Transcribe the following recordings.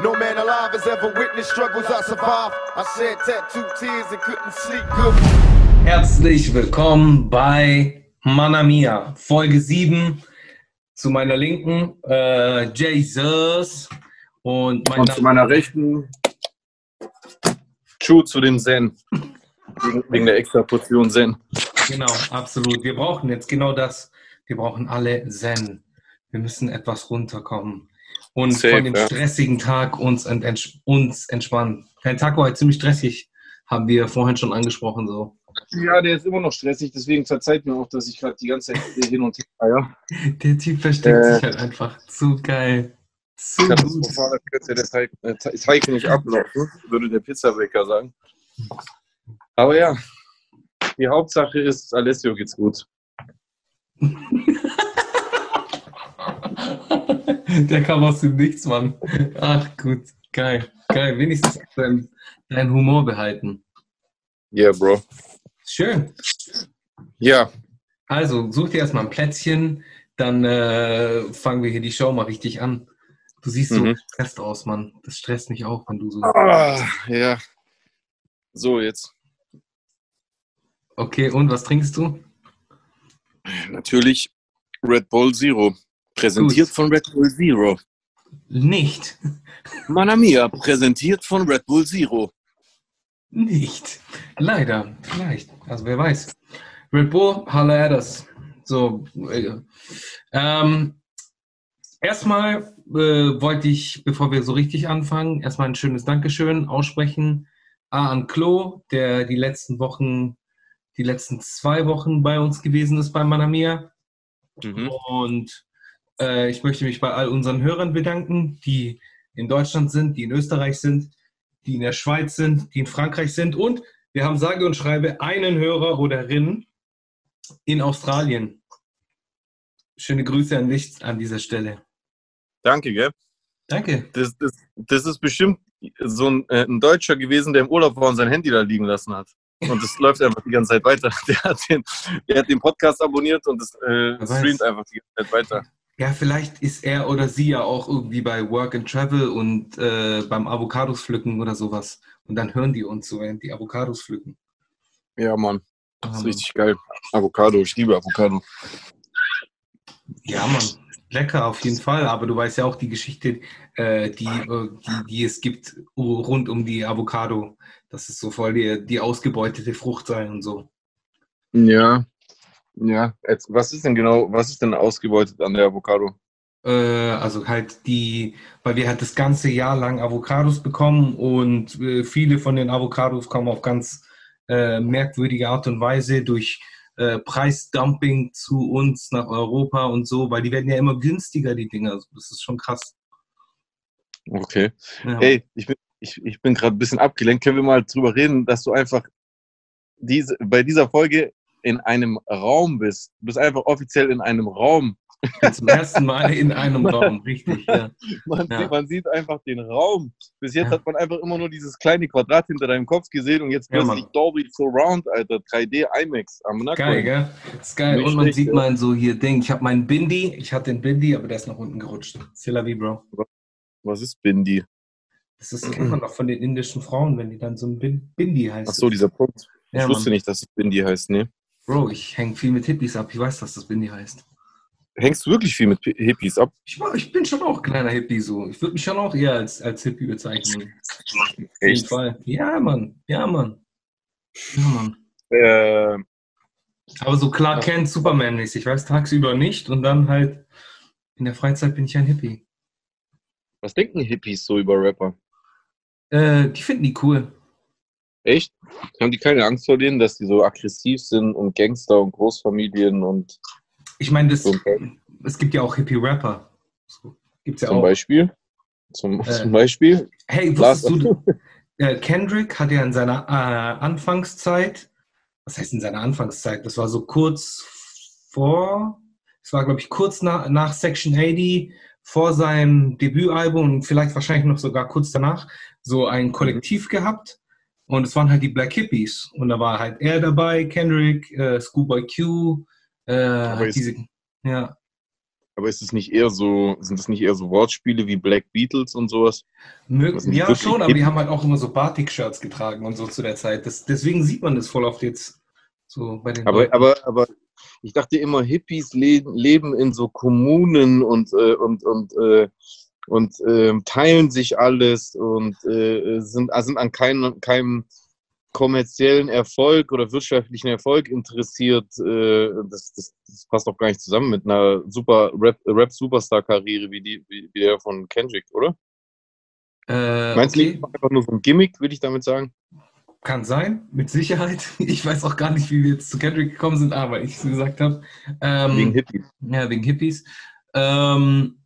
No man alive has ever witnessed struggles I survived. I shed tattooed tears and couldn't sleep good. Herzlich willkommen bei Manamia, Folge 7. Zu meiner Linken äh, Jesus und, mein Und zu meiner Rechten Chu zu dem Zen. Wegen, wegen der extra Portion Zen. Genau, absolut. Wir brauchen jetzt genau das. Wir brauchen alle Zen. Wir müssen etwas runterkommen und Safe, von dem ja. stressigen Tag uns, ent ents uns entspannen. Dein Tag war heute ziemlich stressig, haben wir vorhin schon angesprochen. So. Ja, der ist immer noch stressig, deswegen verzeiht mir auch, dass ich gerade die ganze Zeit hier hin und her feier. Der Typ versteckt Äh. sich halt einfach. Zu geil. Zu gut. Katastrophal, könnte der Teig, äh, Teig nicht ablaufen, würde der Pizzabäcker sagen. Aber ja, die Hauptsache ist, Alessio geht's gut. Der kam aus dem Nichts, Mann. Ach gut, geil. Geil. Wenigstens dein, dein Humor behalten. Yeah, Bro. Schön. Ja, Also, such dir erstmal ein Plätzchen, dann äh, fangen wir hier die Show mal richtig an. Du siehst so Mhm. gestresst aus, Mann. Das stresst mich auch, wenn du so. ah, ja. So, jetzt. Okay, und was trinkst du? Natürlich Red Bull Zero. Präsentiert Gut. von Red Bull Zero. Nicht. Mana Mia, präsentiert von Red Bull Zero. Nicht. Leider. Vielleicht. Also, wer weiß. Red Bull, us. So. Äh, ähm, erstmal äh, wollte ich, bevor wir so richtig anfangen, erstmal ein schönes Dankeschön aussprechen. A an Klo, der die letzten Wochen, die letzten zwei Wochen bei uns gewesen ist bei Manamia. Mhm. Und äh, ich möchte mich bei all unseren Hörern bedanken, die in Deutschland sind, die in Österreich sind, die in der Schweiz sind, die in Frankreich sind. Und wir haben sage und schreibe einen Hörer oder Rin in Australien. Schöne Grüße an dich an dieser Stelle. Danke, gell? Danke. Das, das, das ist bestimmt so ein, äh, ein Deutscher gewesen, der im Urlaub war und sein Handy da liegen lassen hat. Und es läuft einfach die ganze Zeit weiter. Der hat den, der hat den Podcast abonniert und es äh, streamt einfach die ganze Zeit weiter. Ja, vielleicht ist er oder sie ja auch irgendwie bei Work and Travel und äh, beim Avocados pflücken oder sowas. Und dann hören die uns so, während die Avocados pflücken. Ja, Mann. Das ist richtig geil. Avocado, ich liebe Avocado. Ja, Mann, lecker auf jeden Fall. Aber du weißt ja auch die Geschichte, äh, die, äh, die, die es gibt rund um die Avocado. Das ist so voll die, die ausgebeutete Frucht sein und so. Ja. Ja. Jetzt, was ist denn genau, was ist denn ausgebeutet an der Avocado? Äh, also halt die, weil wir halt das ganze Jahr lang Avocados bekommen und äh, viele von den Avocados kommen auf ganz äh, merkwürdige Art und Weise durch äh, Preisdumping zu uns nach Europa und so, weil die werden ja immer günstiger, die Dinger. Also Das ist schon krass. Okay. Ja. Ey, ich bin, ich, ich bin gerade ein bisschen abgelenkt. Können wir mal drüber reden, dass du einfach diese, bei dieser Folge in einem Raum bist? Du bist einfach offiziell in einem Raum. Zum ersten Mal in einem Raum, richtig. Ja. Man, Ja. sieht, man sieht einfach den Raum. Bis jetzt Ja. hat man einfach immer nur dieses kleine Quadrat hinter deinem Kopf gesehen und jetzt Ja, plötzlich Mann. Dolby Surround, Alter. 3D IMAX am Nacken. Geil, gell? Ist geil. Nicht Und man schlecht, sieht ja. mal so hier Ding. Ich habe meinen Bindi, ich hatte den Bindi, aber der ist nach unten gerutscht. Vie, Bro. Was ist Bindi? Das ist immer noch von den indischen Frauen, wenn die dann so ein Bin- Bindi heißt. Ach so, dieser Punkt. Ja, ich wusste Mann. nicht, dass es Bindi heißt, ne? Bro, ich hänge viel mit Hippies ab. Ich weiß, dass das Bindi heißt. Hängst du wirklich viel mit Hippies ab? Ich, war, ich bin schon auch kleiner Hippie so. Ich würde mich schon auch eher als, als Hippie bezeichnen. Auf jeden Echt? Fall. Ja, Mann. Ja, Mann. Ja, Mann. Äh, Aber so klar Kent Superman-mäßig. Weißt tagsüber nicht und dann halt in der Freizeit bin ich ein Hippie. was denken Hippies so über Rapper? Äh, die finden die cool. Echt? Haben die keine Angst vor denen, dass die so aggressiv sind und Gangster und Großfamilien und Ich meine, das, es gibt ja auch Hippie-Rapper. So, gibt's ja zum auch. Beispiel? Zum, Äh, zum Beispiel? Hey, wusstest du, äh, Kendrick hat ja in seiner äh, Anfangszeit, was heißt in seiner Anfangszeit? Das war so kurz vor, es war glaube ich kurz nach, nach Section 80, vor seinem Debütalbum und vielleicht wahrscheinlich noch sogar kurz danach, so ein Kollektiv gehabt. Und es waren halt die Black Hippies. Und da war halt er dabei, Kendrick, äh, Schoolboy Q, äh, halt ist- diese, ja, Aber ist es nicht eher so, sind das nicht eher so Wortspiele wie Black Beatles und sowas? Mö ja, schon, aber die haben halt auch immer so Batik-Shirts getragen und so zu der Zeit. Das, deswegen sieht man das voll oft jetzt so bei den Aber, Leuten. aber, aber ich dachte immer, Hippies leben, leben in so Kommunen und, äh, und, und, äh, und ähm, teilen sich alles und äh, sind, sind an keinem, keinem kommerziellen Erfolg oder wirtschaftlichen Erfolg interessiert. Äh, das, das, das passt doch gar nicht zusammen mit einer super Rap- Rap-Superstar-Karriere wie, die, wie, wie der von Kendrick, oder? äh, Meinst du okay. einfach nur so ein Gimmick, würde ich damit sagen? Kann sein, mit Sicherheit. Ich weiß auch gar nicht, wie wir jetzt zu Kendrick gekommen sind, aber ich es gesagt habe. Ähm, Wegen Hippies. Ja, wegen Hippies. Ähm,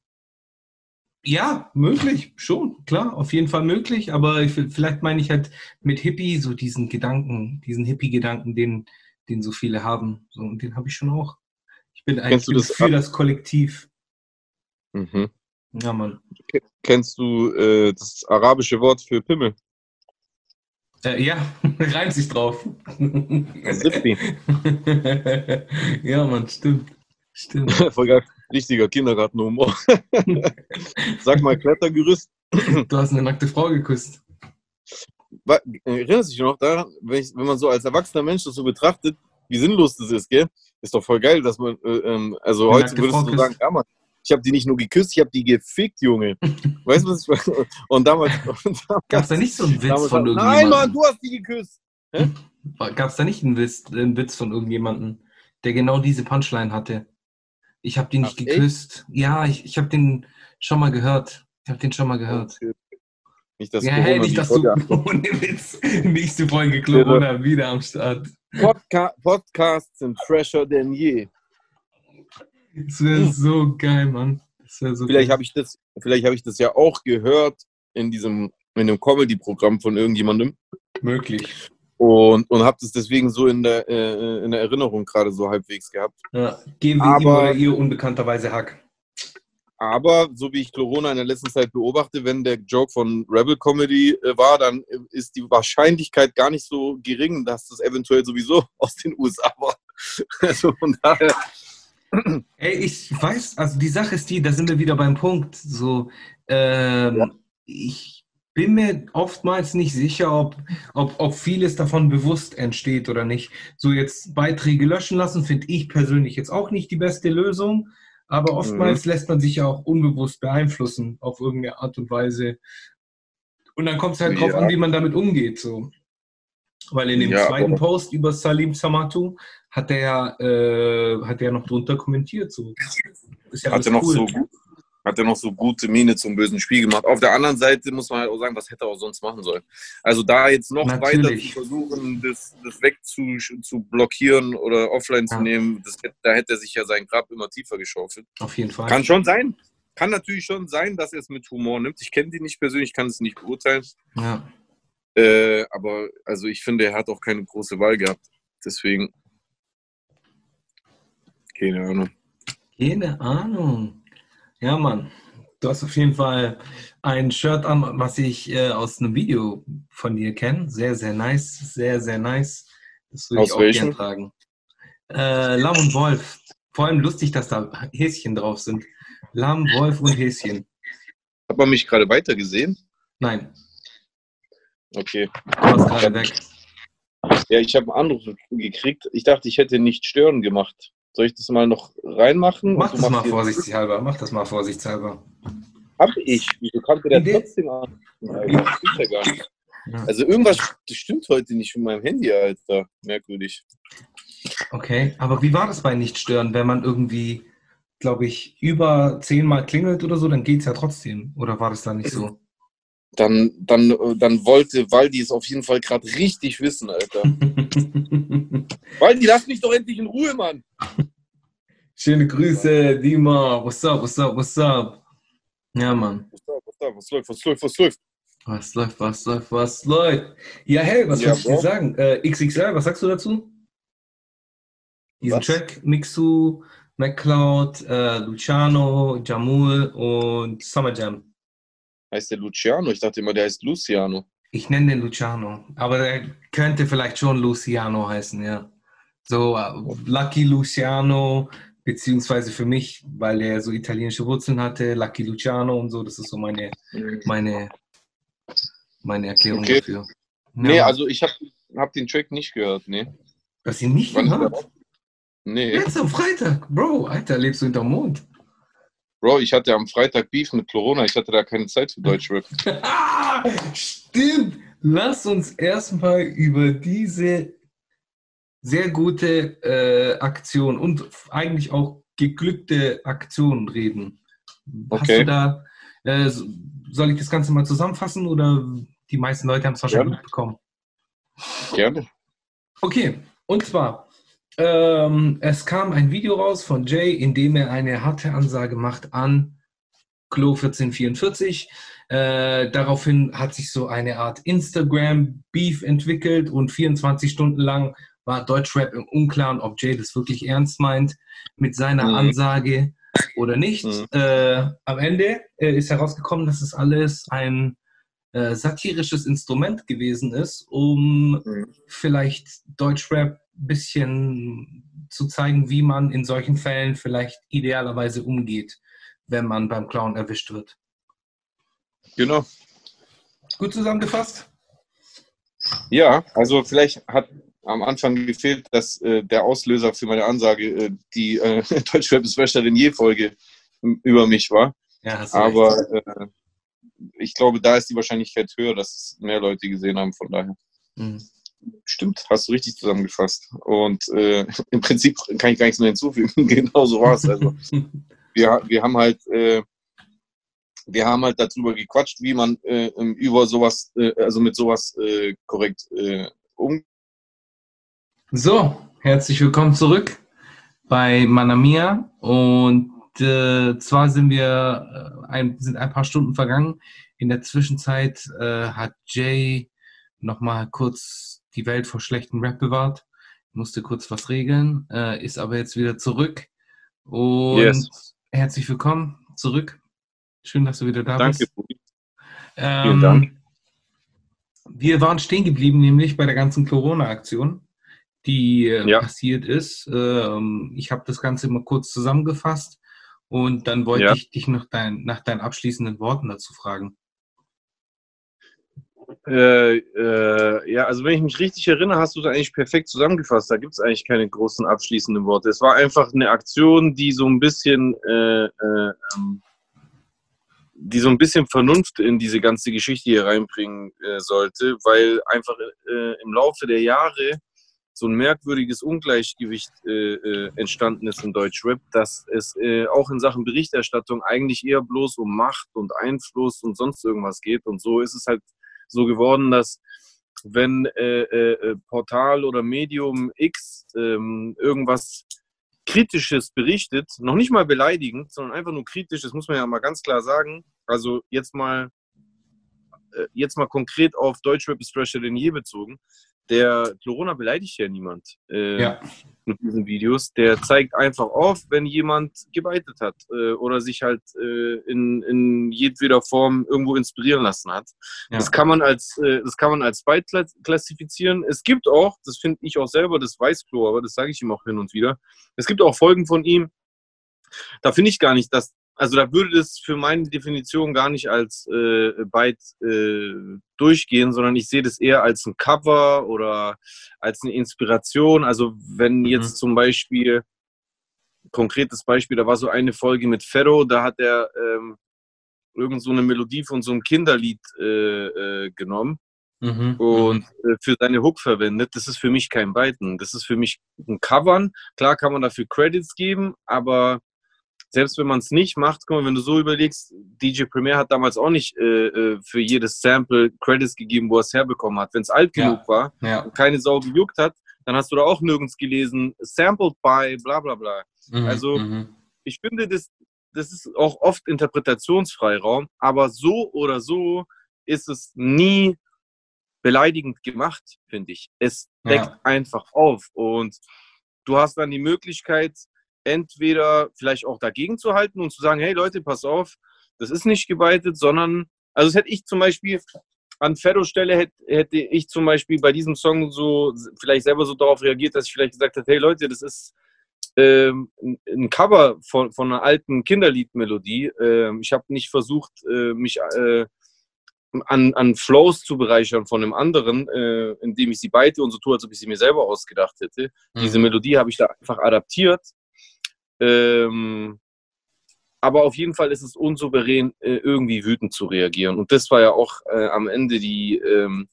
ja, möglich, schon, klar, auf jeden Fall möglich, aber ich, vielleicht meine ich halt mit Hippie so diesen Gedanken, diesen Hippie-Gedanken, den, den so viele haben. So, und den habe ich schon auch. Ich bin eigentlich bin das für ab- das Kollektiv. Mhm. Ja, Mann. Kennst du äh, das arabische Wort für Pimmel? Äh, ja, reimt sich drauf. Ja, Mann, stimmt. Stimmt. Voll geil. Richtiger Kindergartenhumor. Sag mal, Klettergerüst. Du hast eine nackte Frau geküsst. Erinnerst du dich noch daran, wenn, ich, wenn man so als erwachsener Mensch das so betrachtet, wie sinnlos das ist, gell? Ist doch voll geil, dass man, äh, ähm, also Eine heute würdest Frau du küsst. sagen, ja, Mann, ich habe die nicht nur geküsst, ich habe die gefickt, Junge. weißt du, was ich meine? Und damals. Damals Gab es da nicht so einen Witz von Nein, irgendjemandem? Mann, du hast die geküsst. Gab es da nicht einen Witz, einen Witz von irgendjemandem, der genau diese Punchline hatte? Ich habe die nicht Ach, echt? geküsst. Ja, ich, ich habe den schon mal gehört. Ich habe den schon mal gehört. Nicht, dass ja, Corona hey, nicht, dass du ohne Witz. Nächste Folge Corona wieder am Start. Podca Podcasts sind fresher denn je. Das wäre so geil, Mann. So Hm. Vielleicht habe ich das, vielleicht habe ich das ja auch gehört in diesem, in dem Comedy-Programm von irgendjemandem möglich. Und, und habe das deswegen so in der, äh, in der Erinnerung gerade so halbwegs gehabt. Ja, geben wir ihm Aber- oder ihr unbekannterweise Hack. Aber so wie ich Corona in der letzten Zeit beobachte, wenn der Joke von Rebel Comedy äh, war, dann äh, ist die Wahrscheinlichkeit gar nicht so gering, dass das eventuell sowieso aus den USA war. Also von daher, Ey, ich weiß, also die Sache ist die, da sind wir wieder beim Punkt. So, ähm, Ja. ich bin mir oftmals nicht sicher, ob, ob, ob vieles davon bewusst entsteht oder nicht. So jetzt Beiträge löschen lassen, finde ich persönlich jetzt auch nicht die beste Lösung. Aber oftmals lässt man sich ja auch unbewusst beeinflussen auf irgendeine Art und Weise. Und dann kommt es halt drauf Ja. an, wie man damit umgeht. So. Weil in dem Ja, zweiten Post über Salim Samatu hat er ja äh, hat er noch drunter kommentiert. So. Ist ja hat er noch cool. so gut, hat er noch so gute Miene zum bösen Spiel gemacht. Auf der anderen Seite muss man halt auch sagen, was hätte er auch sonst machen sollen. Also da jetzt noch weiter Natürlich. zu versuchen, das, das wegzu zu blockieren oder offline zu Ja. nehmen, das, da hätte er sich ja sein Grab immer tiefer geschaufelt. Auf jeden Fall. Kann schon sein. Kann natürlich schon sein, dass er es mit Humor nimmt. Ich kenne die nicht persönlich, kann es nicht beurteilen. Ja. Äh, aber also ich finde, er hat auch keine große Wahl gehabt. Deswegen. Keine Ahnung. Keine Ahnung. Ja, Mann. Du hast auf jeden Fall ein Shirt an, was ich äh, aus einem Video von dir kenne. Sehr, sehr nice. Sehr, sehr nice. Das würde ich auch welchem? gern tragen. Äh, Lamm und Wolf. Vor allem lustig, dass da Häschen drauf sind. Lamm, Wolf und Häschen. Hat man mich gerade weiter gesehen? Nein, Okay. du warst gerade weg. Ja, ich habe einen Anruf gekriegt. Ich dachte, ich hätte nicht stören gemacht. Soll ich das mal noch reinmachen? Mach du das mal vorsichtshalber. Mach das mal vorsichtshalber. Hab ich. Wieso kannte der Idee. trotzdem an? Ja gar nicht. Ja. Also irgendwas stimmt heute nicht mit meinem Handy, Alter. Merkwürdig. Okay, aber wie war das bei Nicht-Stören, wenn man irgendwie, glaube ich, über zehnmal klingelt oder so, dann geht es ja trotzdem. Oder war das dann nicht so? Dann, dann, dann wollte Waldi es auf jeden Fall gerade richtig wissen, Alter. Waldi, lass mich doch endlich in Ruhe, Mann. Schöne Grüße, Dima. What's up, what's up, what's up? Ja, Mann. Was, da, was, da, was läuft, was läuft, was läuft? Was läuft, was läuft, was läuft? Ja, hey, was Ja, wollte ich dir sagen? Äh, XXL, was sagst du dazu? Diesen Was? Track, Mixu, MacLeod, äh, Luciano, Jamul und Summer Jam. Heißt der Luciano? Ich dachte immer, der heißt Luciano. Ich nenne den Luciano, aber der könnte vielleicht schon Luciano heißen, ja. So, äh, Lucky Luciano, beziehungsweise für mich, weil er so italienische Wurzeln hatte, Lucky Luciano und so, das ist so meine, meine, meine Erklärung Okay. dafür. Nee, Ja, also ich habe hab den Track nicht gehört, nee. dass sie nicht Wann gehört. Nee. Jetzt am Freitag, Bro, Alter, lebst du hinterm Mond? Bro, ich hatte am Freitag Beef mit Corona, ich hatte da keine Zeit für Deutschrap. Stimmt. Lass uns erstmal über diese sehr gute äh, Aktion und eigentlich auch geglückte Aktion reden. Hast Okay. du da, äh, so- soll ich das Ganze mal zusammenfassen oder die meisten Leute haben es wahrscheinlich Gerne. mitbekommen? Gerne. Okay, und zwar, ähm, es kam ein Video raus von Jay, in dem er eine harte Ansage macht an Klo 1444. Äh, daraufhin hat sich so eine Art Instagram-Beef entwickelt und 24 Stunden lang war Deutschrap im Unklaren, ob Jay das wirklich ernst meint mit seiner Mhm. Ansage oder nicht. Mhm. Äh, am Ende äh, ist herausgekommen, dass es alles ein äh, satirisches Instrument gewesen ist, um Mhm. vielleicht Deutschrap bisschen zu zeigen, wie man in solchen Fällen vielleicht idealerweise umgeht, wenn man beim Clown erwischt wird. Genau. Gut zusammengefasst? Ja, also vielleicht hat am Anfang gefehlt, dass äh, der Auslöser für meine Ansage äh, die äh, fresher denn je Folge m- über mich war. Ja, Aber äh, ich glaube, da ist die Wahrscheinlichkeit höher, dass es mehr Leute gesehen haben. Von daher. Mhm. Stimmt, hast du richtig zusammengefasst. Und äh, im Prinzip kann ich gar nichts mehr hinzufügen. genau so war es. Also wir, wir haben halt äh, wir haben halt darüber gequatscht, wie man äh, über sowas, äh, also mit sowas äh, korrekt äh, umgeht. So, herzlich willkommen zurück bei Manamia. Und äh, zwar sind wir äh, ein, sind ein paar Stunden vergangen. In der Zwischenzeit hat Jay nochmal kurz die Welt vor schlechtem Rap bewahrt, musste kurz was regeln, äh, ist aber jetzt wieder zurück. Und Yes. herzlich willkommen zurück. Schön, dass du wieder da Danke. bist. Ähm, Dank. Wir waren stehen geblieben, nämlich bei der ganzen Corona-Aktion, die äh, Ja. passiert ist. Ähm, ich habe das Ganze mal kurz zusammengefasst und dann wollte Ja. ich dich nach, dein, nach deinen abschließenden Worten dazu fragen. Äh, äh, ja, also wenn ich mich richtig erinnere, hast du es eigentlich perfekt zusammengefasst. Da gibt es eigentlich keine großen abschließenden Worte. Es war einfach eine Aktion, die so ein bisschen, äh, äh, ähm, die so ein bisschen Vernunft in diese ganze Geschichte hier reinbringen äh, sollte, weil einfach im Laufe der Jahre so ein merkwürdiges Ungleichgewicht entstanden ist im Deutschrap, dass es auch in Sachen Berichterstattung eigentlich eher bloß um Macht und Einfluss und sonst irgendwas geht. Und so ist es halt so geworden, dass wenn äh, äh, Portal oder Medium X ähm, irgendwas Kritisches berichtet, noch nicht mal beleidigend, sondern einfach nur kritisch, das muss man ja mal ganz klar sagen. Also jetzt mal, äh, jetzt mal konkret auf Deutschrap ist fresher denn je bezogen. Der Corona beleidigt ja niemand äh, Ja. mit diesen Videos. Der zeigt einfach auf, wenn jemand gebeitet hat äh, oder sich halt äh, in, in jedweder Form irgendwo inspirieren lassen hat. Ja. Das kann man als, äh, das kann man als kla- klassifizieren. Es gibt auch, das finde ich auch selber, das weiß Klo, aber das sage ich ihm auch hin und wieder. Es gibt auch Folgen von ihm, da finde ich gar nicht, dass, also da würde das für meine Definition gar nicht als äh, Byte äh, durchgehen, sondern ich sehe das eher als ein Cover oder als eine Inspiration. Also wenn jetzt zum Beispiel, konkretes Beispiel, da war so eine Folge mit Ferro, da hat er ähm, irgend so eine Melodie von so einem Kinderlied äh, äh, genommen Mhm. und äh, für seine Hook verwendet. Das ist für mich kein Byten. Das ist für mich ein Covern. Klar kann man dafür Credits geben, aber selbst wenn man es nicht macht, guck mal, wenn du so überlegst, DJ Premier hat damals auch nicht äh, äh, für jedes Sample Credits gegeben, wo er es herbekommen hat. Wenn es alt Ja. genug war Ja. und keine Sau gejuckt hat, dann hast du da auch nirgends gelesen, sampled by, bla bla bla. Mhm. Also- Mhm. Ich finde, das, das ist auch oft Interpretationsfreiraum, aber so oder so ist es nie beleidigend gemacht, finde ich. Es deckt Ja. einfach auf und du hast dann die Möglichkeit, entweder vielleicht auch dagegen zu halten und zu sagen, hey Leute, pass auf, das ist nicht gebeitet, sondern, also das hätte ich zum Beispiel an Ferros Stelle hätte, hätte ich zum Beispiel bei diesem Song so vielleicht selber so darauf reagiert, dass ich vielleicht gesagt hätte, hey Leute, das ist ähm, ein- Cover von, von einer alten Kinderliedmelodie. Ähm, ich habe nicht versucht, äh, mich äh, an, an Flows zu bereichern von einem anderen, äh, indem ich sie beite und so tue, als ob ich sie mir selber ausgedacht hätte. Diese Mhm. Melodie habe ich da einfach adaptiert. Ähm, aber auf jeden Fall ist es unsouverän, äh, irgendwie wütend zu reagieren. Und das war ja auch äh, am Ende die, ähm,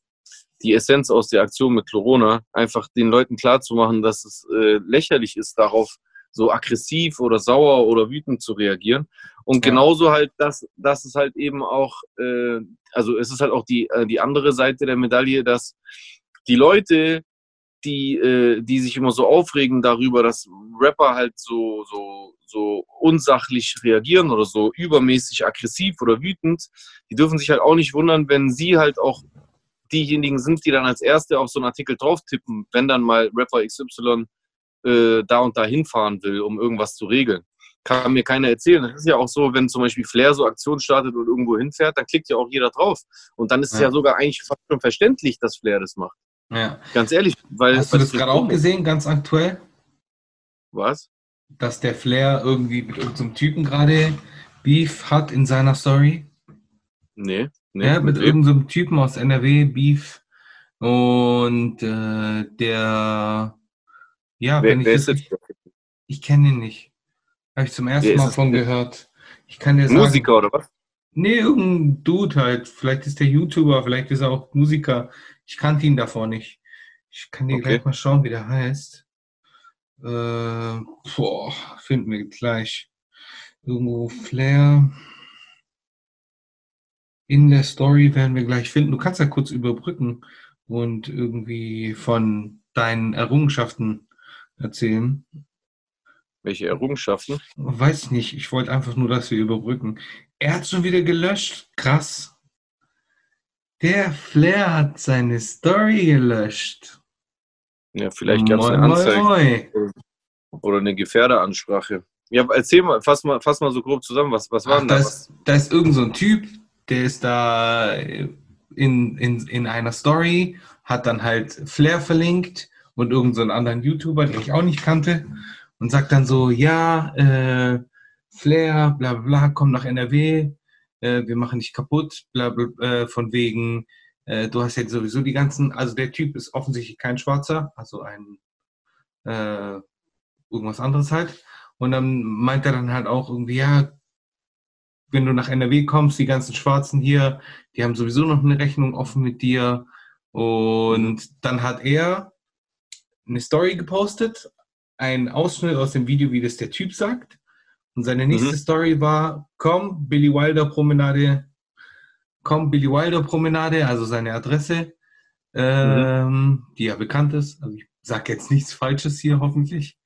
die Essenz aus der Aktion mit Corona, einfach den Leuten klarzumachen, dass es äh, lächerlich ist, darauf so aggressiv oder sauer oder wütend zu reagieren. Und Ja. genauso halt, dass, dass es halt eben auch, äh, also es ist halt auch die, äh, die andere Seite der Medaille, dass die Leute, die, äh, die sich immer so aufregen darüber, dass Rapper halt so, so, so unsachlich reagieren oder so übermäßig aggressiv oder wütend, die dürfen sich halt auch nicht wundern, wenn sie halt auch diejenigen sind, die dann als Erste auf so einen Artikel drauf tippen, wenn dann mal Rapper XY äh, da und da hinfahren will, um irgendwas zu regeln. Kann mir keiner erzählen. Das ist ja auch so, wenn zum Beispiel Flair so Aktionen startet und irgendwo hinfährt, dann klickt ja auch jeder drauf. Und dann ist es Ja. ja sogar eigentlich fast schon verständlich, dass Flair das macht. Ja. Ganz ehrlich. Weil, Hast du das gerade auch gesehen, ganz aktuell? Was? Dass der Flair irgendwie mit irgendeinem Typen gerade Beef hat in seiner Story? Nee. nee ja, mit wem? irgendeinem Typen aus NRW, Beef. Und äh, der, ja, wer, wenn ich wer das ist das? richtig, ich kenne ihn nicht. Habe ich zum ersten Wer Mal von gehört. Ich kann dir sagen, Musiker oder was? nee, irgendein Dude halt. Vielleicht ist der YouTuber, vielleicht ist er auch Musiker. Ich kannte ihn davor nicht. Ich kann dir Okay. gleich mal schauen, wie der heißt. Äh, boah, finden wir gleich. Irgendwo Flair. In der Story werden wir gleich finden. Du kannst ja kurz überbrücken und irgendwie von deinen Errungenschaften erzählen. Welche Errungenschaften? Weiß nicht, ich wollte einfach nur, dass wir überbrücken. Er hat schon wieder gelöscht. Krass. Der Flair hat seine Story gelöscht. Ja, vielleicht gab es eine Moi, moi, Anzeige moi. oder eine Gefährderansprache. Ja, erzähl mal, fass mal, fass mal so grob zusammen, was, was war denn da, da? ist, da ist irgend so ein Typ, der ist da in, in, in einer Story, hat dann halt Flair verlinkt und irgend so einen anderen YouTuber, den ich auch nicht kannte, und sagt dann so, ja, äh, Flair, bla bla bla, komm nach NRW, äh, wir machen dich kaputt, bla bla, äh, von wegen, äh, du hast jetzt sowieso die ganzen, also der Typ ist offensichtlich kein Schwarzer, also ein äh, irgendwas anderes halt. Und dann meint er dann halt auch irgendwie, ja, wenn du nach NRW kommst, die ganzen Schwarzen hier, die haben sowieso noch eine Rechnung offen mit dir. Und dann hat er eine Story gepostet, ein Ausschnitt aus dem Video, wie das der Typ sagt. Und seine nächste Mhm. Story war, komm, Billy Wilder Promenade, komm, Billy Wilder Promenade, also seine Adresse, ähm, die ja bekannt ist. Also ich sage jetzt nichts Falsches hier, hoffentlich,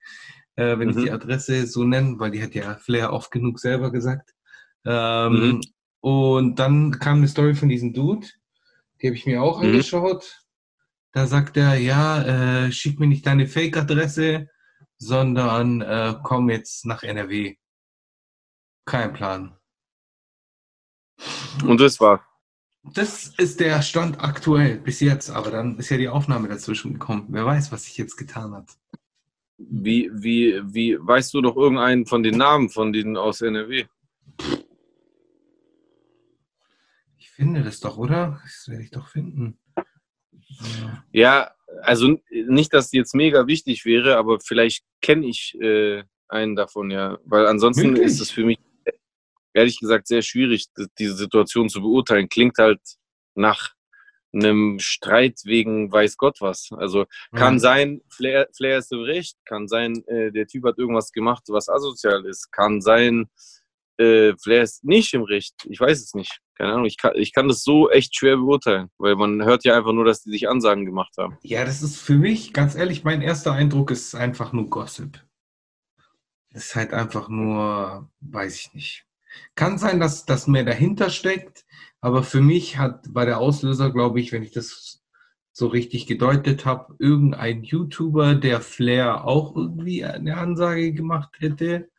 äh, wenn ich Mhm. die Adresse so nenne, weil die hat ja Flair oft genug selber gesagt. Ähm, Mhm. Und dann kam eine Story von diesem Dude, die habe ich mir auch Mhm. angeschaut. Da sagt er, ja, äh, schick mir nicht deine Fake-Adresse, sondern äh, komm jetzt nach NRW. Kein Plan. Und das war. Das ist der Stand aktuell bis jetzt, aber dann ist ja die Aufnahme dazwischen gekommen. Wer weiß, was sich jetzt getan hat. Wie, wie, wie, weißt du doch irgendeinen von den Namen von denen aus NRW? Ich finde das doch, oder? Das werde ich doch finden. Ja, also nicht, dass die jetzt mega wichtig wäre, aber vielleicht kenne ich äh, einen davon, ja. Weil ansonsten Wirklich? ist es für mich ehrlich gesagt sehr schwierig, diese Situation zu beurteilen. Klingt halt nach einem Streit wegen weiß Gott was. Also kann ja. sein, Flair, Flair ist im Recht, kann sein, äh, der Typ hat irgendwas gemacht, was asozial ist, kann sein, äh, Flair ist nicht im Recht. Ich weiß es nicht. Keine Ahnung, ich kann, ich kann das so echt schwer beurteilen, weil man hört ja einfach nur, dass die sich Ansagen gemacht haben. Ja, das ist für mich, ganz ehrlich, mein erster Eindruck ist einfach nur Gossip. Das ist halt einfach nur, weiß ich nicht. Kann sein, dass das mehr dahinter steckt, aber für mich hat, war der Auslöser, glaube ich, wenn ich das so richtig gedeutet habe, irgendein YouTuber, der Flair auch irgendwie eine Ansage gemacht hätte.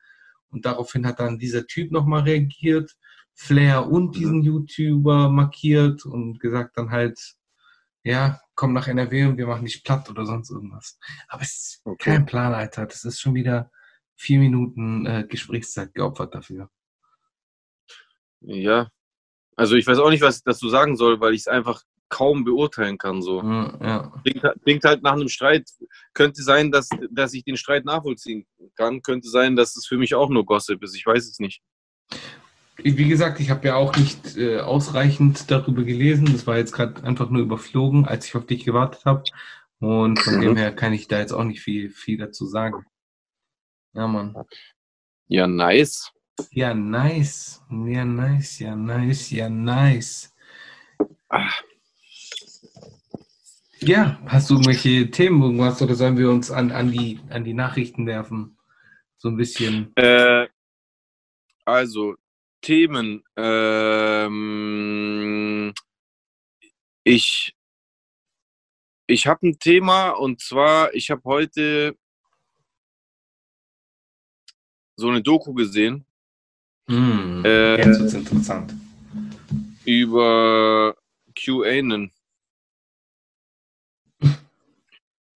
Und daraufhin hat dann dieser Typ nochmal reagiert, Flair und diesen YouTuber markiert und gesagt dann halt, ja, komm nach NRW und wir machen dich platt oder sonst irgendwas. Aber es ist Okay. kein Plan, Alter. Das ist schon wieder vier Minuten äh, Gesprächszeit geopfert dafür. Ja. Also ich weiß auch nicht, was ich dazu sagen soll, weil ich es einfach kaum beurteilen kann. So. Ja. Klingt, klingt halt nach einem Streit. Könnte sein, dass, dass ich den Streit nachvollziehen kann. Könnte sein, dass es für mich auch nur Gossip ist. Ich weiß es nicht. Wie gesagt, ich habe ja auch nicht äh, ausreichend darüber gelesen. Das war jetzt gerade einfach nur überflogen, als ich auf dich gewartet habe. Und von Mhm. dem her kann ich da jetzt auch nicht viel, viel dazu sagen. Ja, Mann. Ja, nice. Ja, nice. Ja, nice. Ja, nice. Ja, nice. Ah. Ja, hast du irgendwelche Themen, irgendwas, oder sollen wir uns an, an, die, an die Nachrichten werfen? So ein bisschen. Äh, also, Themen. Ähm, ich ich habe ein Thema und zwar, ich habe heute so eine Doku gesehen Hm, Äh, jetzt wird's interessant. über QAnon.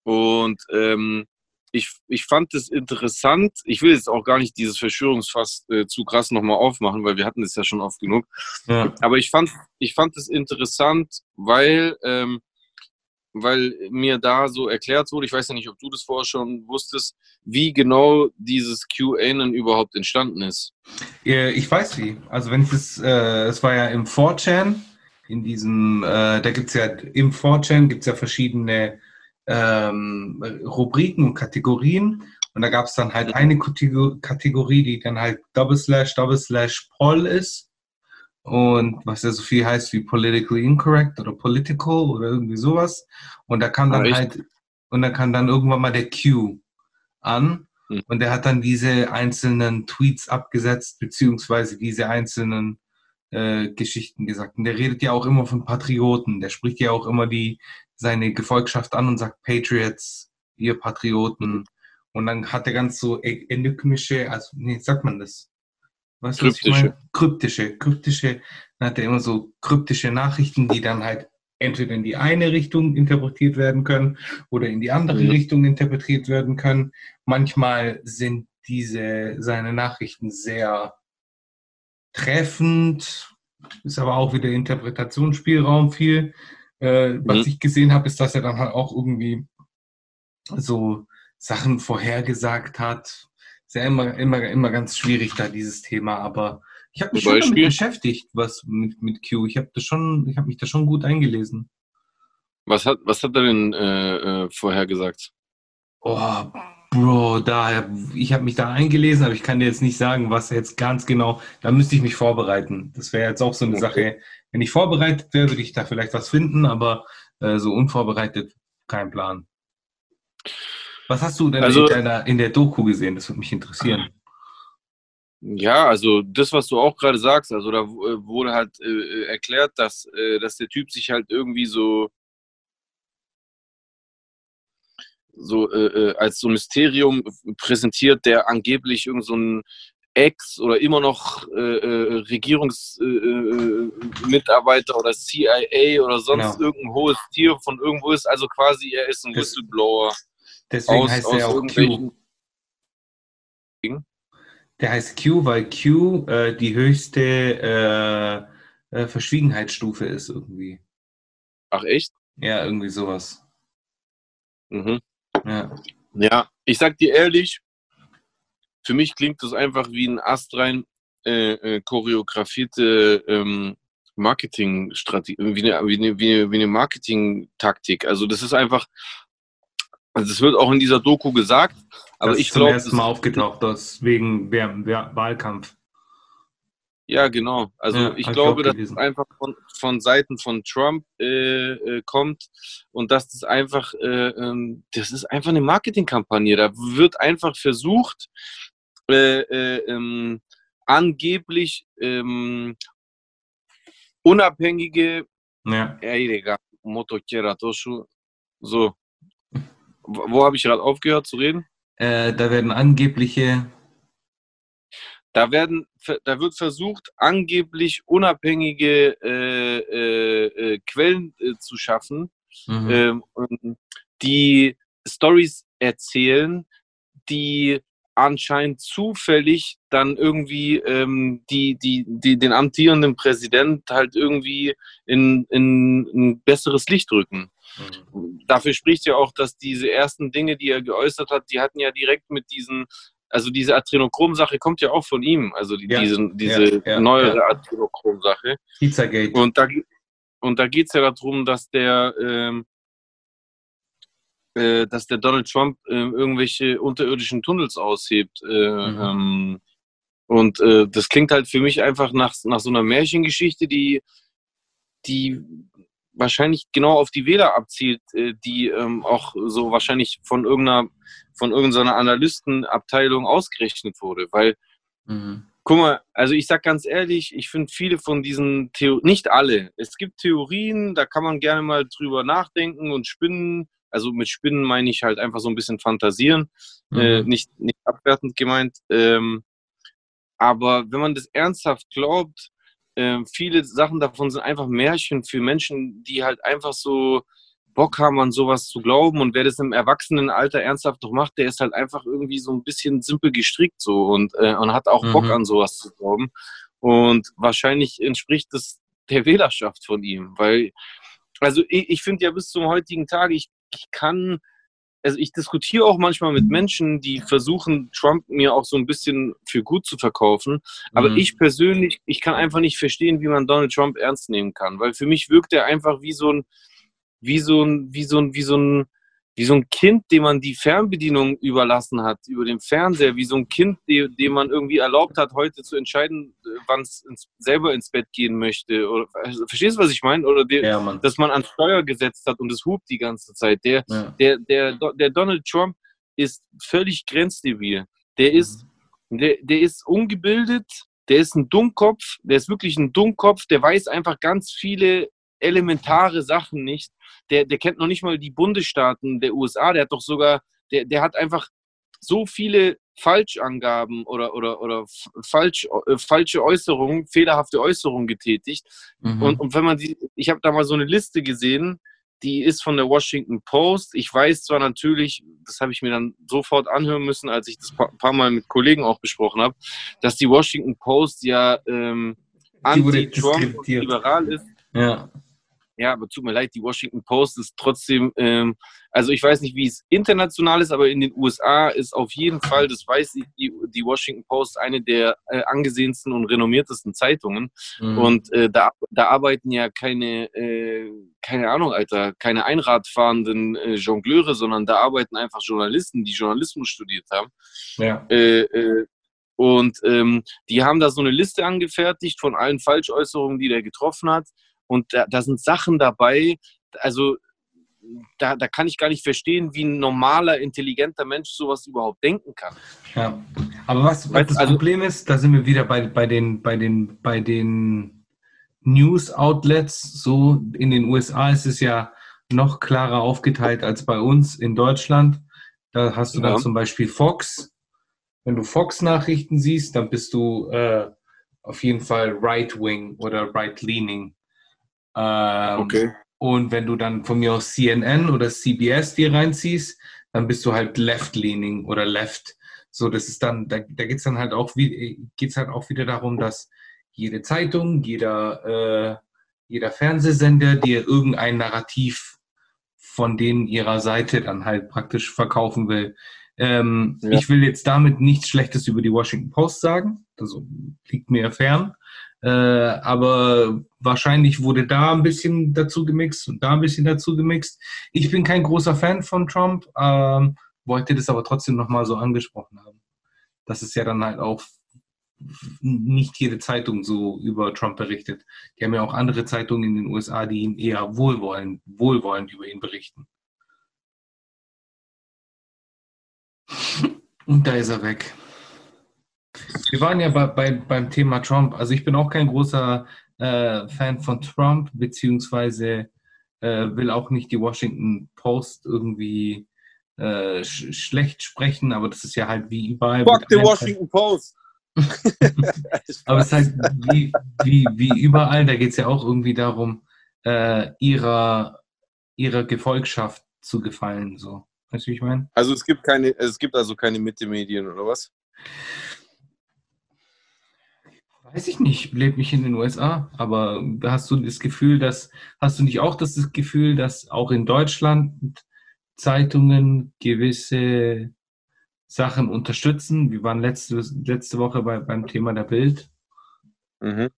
Und ähm, ich, ich fand es interessant. Ich will jetzt auch gar nicht dieses Verschwörungsfass äh, zu krass nochmal aufmachen, weil wir hatten es ja schon oft genug. Ja. Aber ich fand, ich fand es interessant, weil, ähm, weil mir da so erklärt wurde, ich weiß ja nicht, ob du das vorher schon wusstest, wie genau dieses QAnon überhaupt entstanden ist. Äh, Ich weiß wie. Also wenn es, äh, es war ja im 4chan, in diesem, äh, da gibt's ja, im 4chan gibt's ja verschiedene ähm, Rubriken und Kategorien. Und da gab's dann halt eine Kategor- Kategorie, die dann halt Double Slash, Double Slash Poll ist. Und was ja so viel heißt wie politically incorrect oder political oder irgendwie sowas. Und da kam dann echt? halt, und dann kam dann irgendwann mal der Q an. Hm. Und der hat dann diese einzelnen Tweets abgesetzt, beziehungsweise diese einzelnen äh, Geschichten gesagt. Und der redet ja auch immer von Patrioten. Der spricht ja auch immer die, seine Gefolgschaft an und sagt Patriots, ihr Patrioten. Und dann hat er ganz so e- enigmische, also, nee, sagt man das? Weißt du, was ich Kryptische. meine? Kryptische, kryptische. Dann hat er immer so kryptische Nachrichten, die dann halt entweder in die eine Richtung interpretiert werden können oder in die andere Mhm. Richtung interpretiert werden können. Manchmal sind diese seine Nachrichten sehr treffend, ist aber auch wieder Interpretationsspielraum viel. Äh, was Mhm. ich gesehen habe, ist, dass er dann halt auch irgendwie so Sachen vorhergesagt hat. Ist ja immer, immer, immer ganz schwierig da dieses Thema, aber ich habe mich Zum schon damit Beispiel? beschäftigt, was mit, mit Q. Ich habe das schon, ich habe mich da schon gut eingelesen. Was hat, was hat er denn äh, äh, vorher gesagt? Oh, Bro, da, ich habe mich da eingelesen, aber ich kann dir jetzt nicht sagen, was jetzt ganz genau, da müsste ich mich vorbereiten. Das wäre jetzt auch so eine Okay. Sache. Wenn ich vorbereitet wäre, würde ich da vielleicht was finden, aber äh, so unvorbereitet, kein Plan. Was hast du denn Also- in, deiner, in der Doku gesehen? Das würde mich interessieren. Ja, also das, was du auch gerade sagst, also da äh, wurde halt äh, erklärt, dass, äh, dass der Typ sich halt irgendwie so so äh, äh, als so ein Mysterium präsentiert, der angeblich irgend so ein Ex oder immer noch äh, äh, Regierungsmitarbeiter äh, Mitarbeiter oder CIA oder sonst Genau. irgendein hohes Tier von irgendwo ist. Also quasi er ist ein Das- Whistleblower Deswegen aus, heißt aus er auch Q. irgendwelchen. Der heißt Q, weil Q äh, die höchste äh, äh, Verschwiegenheitsstufe ist irgendwie. Ach echt? Ja, irgendwie sowas. Mhm. Ja. Ja, ich sag dir ehrlich, für mich klingt das einfach wie ein astrein äh, äh, choreografierte ähm, Marketingstrategie, wie eine, wie eine, wie eine Marketingtaktik. Also das ist einfach, also das wird auch in dieser Doku gesagt, aber das ich ist zum glaube, ersten Mal aufgetaucht, das wegen Wahlkampf. ja genau. Also Ja, ich glaube, dass es einfach von, von Seiten von Trump äh, äh, kommt und dass das einfach, äh, ähm, das ist einfach eine Marketingkampagne. Da wird einfach versucht, äh, äh, ähm, angeblich ähm, unabhängige Ja. Ey, Digga, Toshu. So. Wo, habe ich gerade aufgehört zu reden? Äh, da werden angebliche, Da, werden, da wird versucht, angeblich unabhängige äh, äh, äh, Quellen äh, zu schaffen, mhm. ähm, die Stories erzählen, die anscheinend zufällig dann irgendwie ähm, die, die, die, den amtierenden Präsident halt irgendwie in, in ein besseres Licht rücken. Mhm. Dafür spricht ja auch, dass diese ersten Dinge, die er geäußert hat, die hatten ja direkt mit diesen, also diese Adrenochrom-Sache kommt ja auch von ihm, also die, ja. diese, diese ja, ja, neuere Adrenochrom-Sache. Und da, und da geht es ja darum, dass der ähm, äh, dass der Donald Trump äh, irgendwelche unterirdischen Tunnels aushebt. Äh, mhm. ähm, und äh, das klingt halt für mich einfach nach, nach so einer Märchengeschichte, die, die wahrscheinlich genau auf die Wähler abzielt, äh, die ähm, auch so wahrscheinlich von irgendeiner, von irgendeiner Analystenabteilung ausgerechnet wurde. Weil, mhm. guck mal, also ich sag ganz ehrlich, ich finde viele von diesen Theorien, nicht alle, es gibt Theorien, da kann man gerne mal drüber nachdenken und spinnen also mit Spinnen meine ich halt einfach so ein bisschen fantasieren, äh, mhm. äh, nicht, nicht abwertend gemeint. Ähm, aber wenn man das ernsthaft glaubt, äh, viele Sachen davon sind einfach Märchen für Menschen, die halt einfach so Bock haben, an sowas zu glauben. Und wer das im Erwachsenenalter ernsthaft noch macht, der ist halt einfach irgendwie so ein bisschen simpel gestrickt so und, äh, und hat auch mhm. Bock an sowas zu glauben. Und wahrscheinlich entspricht das der Wählerschaft von ihm, weil also ich, ich finde ja bis zum heutigen Tag, ich ich kann, also ich diskutiere auch manchmal mit Menschen, die versuchen, Trump mir auch so ein bisschen für gut zu verkaufen. Aber mhm. ich persönlich, ich kann einfach nicht verstehen, wie man Donald Trump ernst nehmen kann, weil für mich wirkt er einfach wie so ein, wie so ein, wie so ein, wie so ein, wie so ein Kind, dem man die Fernbedienung überlassen hat, über den Fernseher, wie so ein Kind, dem, dem man irgendwie erlaubt hat, heute zu entscheiden, äh, wann es selber ins Bett gehen möchte. Oder, also, verstehst du, was ich meine? Oder der, ja, dass man an Steuer gesetzt hat und es hupt die ganze Zeit. Der, ja. der, der, der Donald Trump ist völlig grenzdebil. Der ist, mhm. der, der ist ungebildet, der ist ein Dummkopf, der ist wirklich ein Dummkopf, der weiß einfach ganz viele elementare Sachen nicht. Der, der kennt noch nicht mal die Bundesstaaten der USA. Der hat doch sogar, der, der hat einfach so viele Falschangaben oder, oder, oder falsch, äh, falsche Äußerungen, fehlerhafte Äußerungen getätigt. Mhm. Und, und wenn man die, ich habe da mal so eine Liste gesehen, die ist von der Washington Post. Ich weiß zwar natürlich, das habe ich mir dann sofort anhören müssen, als ich das ein paar Mal mit Kollegen auch besprochen habe, dass die Washington Post ja ähm, anti-Trump liberal ist. Ja. Ja, aber tut mir leid, die Washington Post ist trotzdem, ähm, also ich weiß nicht, wie es international ist, aber in den USA ist auf jeden Fall, das weiß ich, die, die Washington Post eine der äh, angesehensten und renommiertesten Zeitungen. Mhm. Und äh, da, da arbeiten ja keine, äh, keine Ahnung, Alter, keine einradfahrenden äh, Jongleure, sondern da arbeiten einfach Journalisten, die Journalismus studiert haben. Ja. Äh, äh, und ähm, die haben da so eine Liste angefertigt von allen Falschäußerungen, die der getroffen hat. Und da, da sind Sachen dabei, also da, da kann ich gar nicht verstehen, wie ein normaler, intelligenter Mensch sowas überhaupt denken kann. Ja, aber was, was das also, Problem ist, da sind wir wieder bei, bei den, bei den, bei den News-Outlets. So in den USA ist es ja noch klarer aufgeteilt als bei uns in Deutschland. Da hast du ja. dann zum Beispiel Fox. Wenn du Fox-Nachrichten siehst, dann bist du äh, auf jeden Fall right-wing oder right-leaning. Ähm, okay. Und wenn du dann von mir aus CNN oder CBS dir reinziehst, dann bist du halt left-leaning oder left. So, das ist dann, da, da geht es dann halt auch, geht's halt auch wieder darum, dass jede Zeitung, jeder, äh, jeder Fernsehsender dir irgendein Narrativ von denen ihrer Seite dann halt praktisch verkaufen will. Ähm, ja. Ich will jetzt damit nichts Schlechtes über die Washington Post sagen, also liegt mir fern. Äh, aber wahrscheinlich wurde da ein bisschen dazu gemixt und da ein bisschen dazu gemixt. Ich bin kein großer Fan von Trump, ähm, wollte das aber trotzdem nochmal so angesprochen haben. Das ist ja dann halt auch nicht jede Zeitung so über Trump berichtet. Die haben ja auch andere Zeitungen in den USA, die ihn eher wohlwollend, wohlwollend über ihn berichten. Und da ist er weg. Wir waren ja bei, bei, beim Thema Trump. Also ich bin auch kein großer äh, Fan von Trump, beziehungsweise äh, will auch nicht die Washington Post irgendwie äh, sch schlecht sprechen, aber das ist ja halt wie überall. Fuck the Washington Post! aber es ist halt wie, wie, wie überall, da geht es ja auch irgendwie darum, äh, ihrer, ihrer Gefolgschaft zu gefallen. So. Weißt du, wie ich meine? Also es gibt keine, es gibt also keine Mitte-Medien oder was? Weiß ich nicht, lebe nicht in den USA, aber hast du das Gefühl, dass, hast du nicht auch das Gefühl, dass auch in Deutschland Zeitungen gewisse Sachen unterstützen? Wir waren letzte, letzte Woche bei, beim Thema der Bild. Mhm.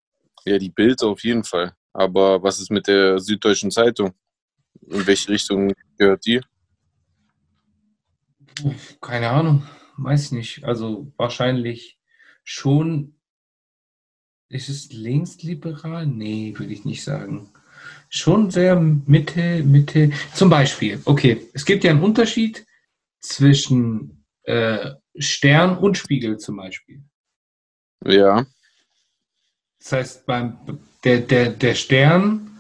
Ja, die Bild auf jeden Fall. Aber was ist mit der Süddeutschen Zeitung? In welche Richtung gehört die? Keine Ahnung, weiß nicht. Also wahrscheinlich schon. Ist es linksliberal? Nee, würde ich nicht sagen. Schon sehr Mitte, Mitte. Zum Beispiel, okay, es gibt ja einen Unterschied zwischen äh, Stern und Spiegel zum Beispiel. Ja. Das heißt, beim, der, der, der Stern,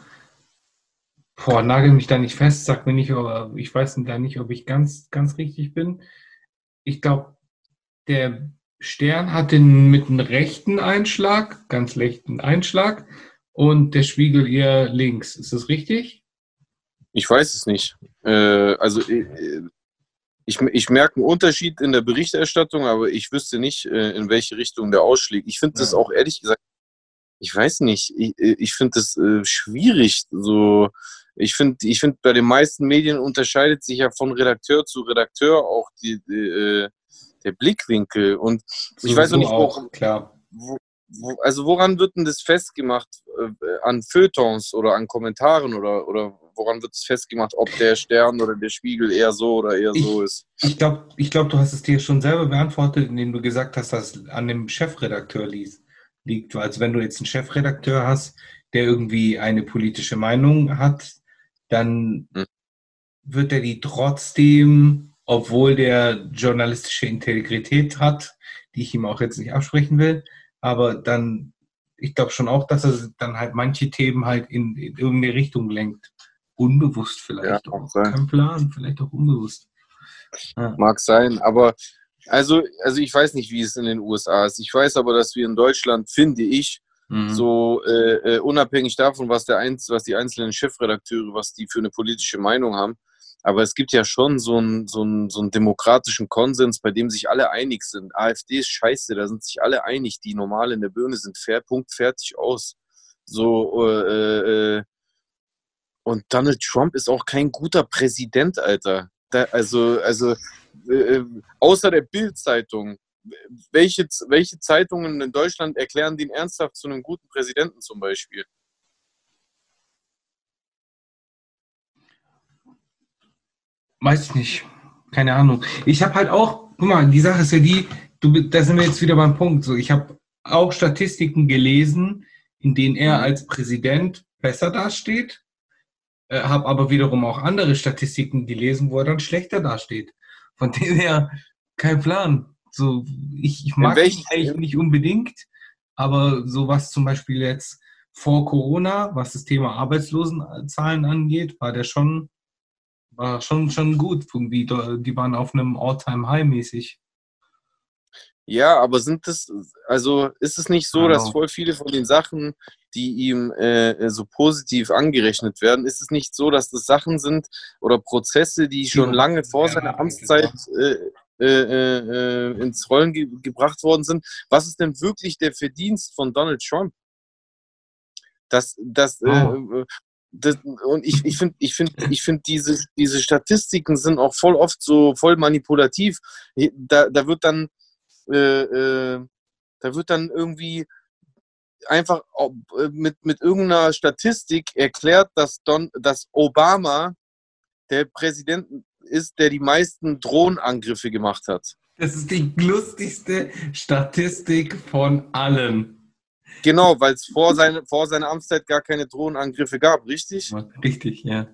boah, nagel mich da nicht fest, sag mir nicht, aber ich weiß da nicht, ob ich ganz, ganz richtig bin. Ich glaube, der Stern hat den mit einem rechten Einschlag, ganz rechten Einschlag, und der Spiegel eher links. Ist das richtig? Ich weiß es nicht. Äh, also äh, ich, ich merke einen Unterschied in der Berichterstattung, aber ich wüsste nicht, äh, in welche Richtung der ausschlägt. Ich finde das auch ehrlich gesagt ich weiß nicht, ich, ich finde das äh, schwierig. So, ich finde, ich finde, bei den meisten Medien unterscheidet sich ja von Redakteur zu Redakteur auch die, die äh, der Blickwinkel. Und so, ich weiß so nicht, auch, wo, klar. Wo, wo, also woran wird denn das festgemacht? Äh, an Feuilletons oder an Kommentaren oder, oder woran wird es festgemacht, ob der Stern oder der Spiegel eher so oder eher ich, so ist? Ich glaube, ich glaub, du hast es dir schon selber beantwortet, indem du gesagt hast, dass es an dem Chefredakteur liegt. Also wenn du jetzt einen Chefredakteur hast, der irgendwie eine politische Meinung hat, dann Hm. wird er die trotzdem, obwohl der journalistische Integrität hat, die ich ihm auch jetzt nicht absprechen will, aber dann, ich glaube schon auch, dass er dann halt manche Themen halt in, in irgendeine Richtung lenkt. Unbewusst vielleicht Ja, auch. sein. Kein Plan, vielleicht auch unbewusst. Ja. Mag sein, aber also, also ich weiß nicht, wie es in den USA ist. Ich weiß aber, dass wir in Deutschland, finde ich, Mhm. so äh, äh, unabhängig davon, was der Einz was die einzelnen Chefredakteure, was die für eine politische Meinung haben. Aber es gibt ja schon so einen so einen, so einen demokratischen Konsens, bei dem sich alle einig sind. AfD ist scheiße, da sind sich alle einig. Die normal in der Birne sind fair, Punkt, fertig, aus. So, äh, äh, und Donald Trump ist auch kein guter Präsident, Alter. Da, also, also äh, außer der Bild-Zeitung. Welche, welche Zeitungen in Deutschland erklären den ernsthaft zu einem guten Präsidenten zum Beispiel? Weiß ich nicht. Keine Ahnung. Ich habe halt auch, guck mal, die Sache ist ja die, du, da sind wir jetzt wieder beim Punkt. So, ich habe auch Statistiken gelesen, in denen er Mhm. als Präsident besser dasteht, äh, habe aber wiederum auch andere Statistiken gelesen, wo er dann schlechter dasteht. Von dem her, kein Plan. So, ich, ich mag ihn eigentlich nicht unbedingt, aber so was zum Beispiel jetzt vor Corona, was das Thema Arbeitslosenzahlen angeht, war der schon war schon, schon gut. Irgendwie, die waren auf einem All-Time-High mäßig. Ja, aber sind das, also ist es nicht so, Genau. dass voll viele von den Sachen, die ihm äh, so positiv angerechnet werden, ist es nicht so, dass das Sachen sind oder Prozesse, die schon lange vor sehr seiner Amtszeit äh, äh, äh, äh, ins Rollen ge gebracht worden sind? Was ist denn wirklich der Verdienst von Donald Trump? Das, das, Oh. Das, und ich, ich finde, ich finde, ich finde, diese, diese Statistiken sind auch voll oft so voll manipulativ. Da, da wird dann, äh, äh, da wird dann irgendwie einfach äh, mit, mit irgendeiner Statistik erklärt, dass, Don, dass Obama der Präsident ist, der die meisten Drohnenangriffe gemacht hat. Das ist die lustigste Statistik von allen. Genau, weil es vor, seine, vor seiner Amtszeit gar keine Drohnenangriffe gab, richtig? Richtig, ja.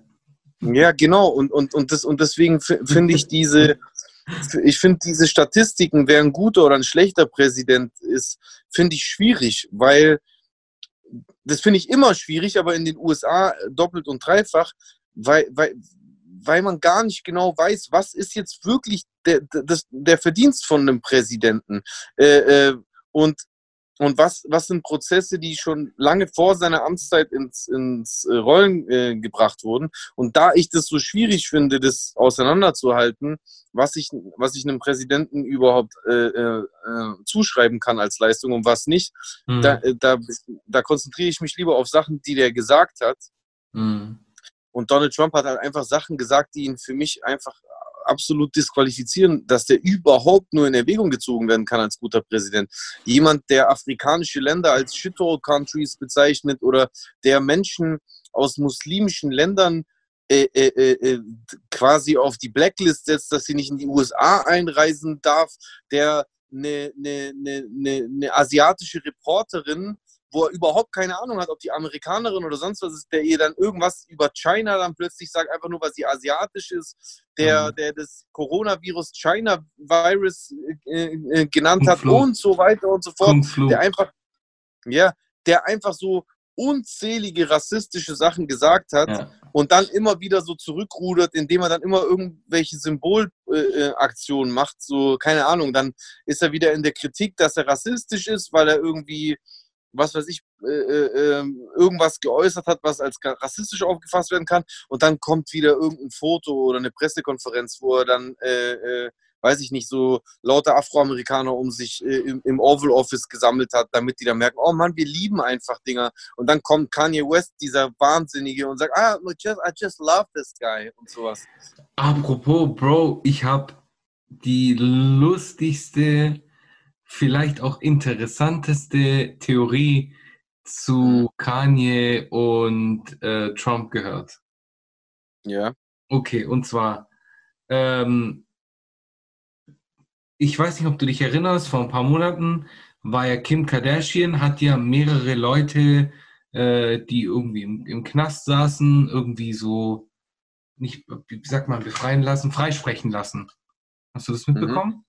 Ja, genau. Und, und, und, das, und deswegen finde ich diese, ich finde diese Statistiken, wer ein guter oder ein schlechter Präsident ist, finde ich schwierig, weil das finde ich immer schwierig, aber in den USA doppelt und dreifach, weil, weil, weil man gar nicht genau weiß, was ist jetzt wirklich der, der, der Verdienst von einem Präsidenten. Äh, äh, und und was, was sind Prozesse, die schon lange vor seiner Amtszeit ins, ins äh, Rollen äh, gebracht wurden. Und da ich das so schwierig finde, das auseinanderzuhalten, was ich, was ich einem Präsidenten überhaupt äh, äh, äh zuschreiben kann als Leistung und was nicht, mhm. da, äh, da, da konzentriere ich mich lieber auf Sachen, die der gesagt hat. Mhm. Und Donald Trump hat halt einfach Sachen gesagt, die ihn für mich einfach absolut disqualifizieren, dass der überhaupt nur in Erwägung gezogen werden kann als guter Präsident. Jemand, der afrikanische Länder als Shithole-Countries bezeichnet oder der Menschen aus muslimischen Ländern äh, äh, äh, äh, quasi auf die Blacklist setzt, dass sie nicht in die USA einreisen darf, der eine, eine, eine, eine asiatische Reporterin wo er überhaupt keine Ahnung hat, ob die Amerikanerin oder sonst was ist, der ihr dann irgendwas über China dann plötzlich sagt, einfach nur, weil sie asiatisch ist, der, mhm. der das Coronavirus China Virus äh, äh, genannt hat und so weiter und so fort, der einfach, ja, der einfach so unzählige rassistische Sachen gesagt hat ja. und dann immer wieder so zurückrudert, indem er dann immer irgendwelche Symbolaktionen äh, macht, so keine Ahnung, dann ist er wieder in der Kritik, dass er rassistisch ist, weil er irgendwie was weiß ich, äh, äh, ähm, irgendwas geäußert hat, was als rassistisch aufgefasst werden kann. Und dann kommt wieder irgendein Foto oder eine Pressekonferenz, wo er dann, äh, äh weiß ich nicht, so lauter Afroamerikaner um sich äh, im, im, Oval Office gesammelt hat, damit die dann merken, oh Mann, wir lieben einfach Dinger. Und dann kommt Kanye West, dieser Wahnsinnige, und sagt, ah, just, I just love this guy und sowas. Apropos, Bro, ich habe die lustigste vielleicht auch interessanteste Theorie zu mhm. Kanye und äh, Trump gehört. Ja. Okay, und zwar, ähm, ich weiß nicht, ob du dich erinnerst, vor ein paar Monaten war ja Kim Kardashian, hat ja mehrere Leute, äh, die irgendwie im, im Knast saßen, irgendwie so, nicht, wie sagt man, befreien lassen, freisprechen lassen. Hast du das mhm. mitbekommen? Mhm.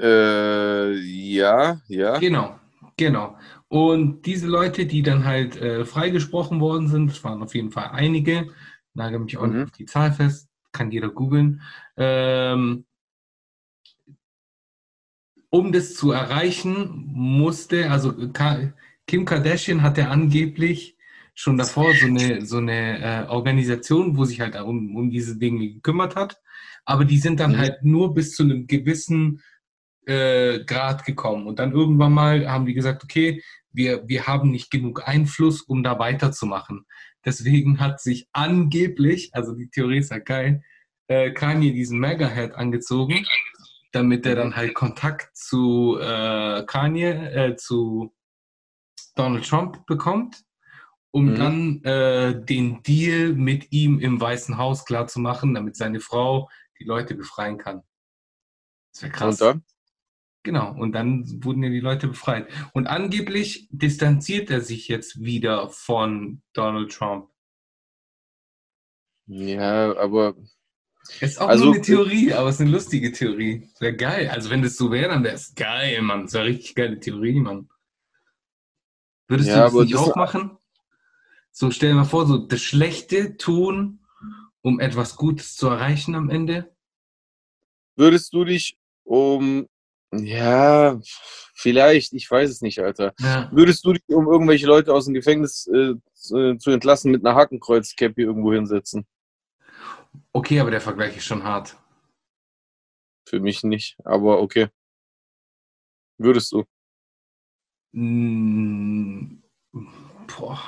Äh, ja, ja. Genau, genau. Und diese Leute, die dann halt äh, freigesprochen worden sind, das waren auf jeden Fall einige, nagel mich auch mhm. nicht auf die Zahl fest, kann jeder googeln. Ähm, um das zu erreichen, musste, also Kim Kardashian hatte angeblich schon davor so eine, so eine äh, Organisation, wo sich halt um, um diese Dinge gekümmert hat. Aber die sind dann mhm. halt nur bis zu einem gewissen äh, Grad gekommen. Und dann irgendwann mal haben die gesagt, okay, wir, wir haben nicht genug Einfluss, um da weiterzumachen. Deswegen hat sich angeblich, also die Theorie ist ja geil, äh, Kanye diesen Megahead angezogen, damit er dann halt Kontakt zu äh, Kanye, äh, zu Donald Trump bekommt, um mhm. dann äh, den Deal mit ihm im Weißen Haus klarzumachen, damit seine Frau die Leute befreien kann. Das wäre krass. Und dann? Genau, und dann wurden ja die Leute befreit. Und angeblich distanziert er sich jetzt wieder von Donald Trump. Ja, aber. Ist auch also, nur eine Theorie, aber es ist eine lustige Theorie. Wäre geil. Also, wenn das so wäre, dann wäre es geil, Mann. Das wäre richtig geile Theorie, Mann. Würdest ja, du das nicht das auch machen? So, stell dir mal vor, so das Schlechte tun, um etwas Gutes zu erreichen am Ende. Würdest du dich um ja, vielleicht, ich weiß es nicht, Alter. Ja. Würdest du dich, um irgendwelche Leute aus dem Gefängnis äh, zu entlassen, mit einer Hakenkreuz-Cappy irgendwo hinsetzen? Okay, aber der Vergleich ist schon hart. Für mich nicht, aber okay. Würdest du? Mm, boah.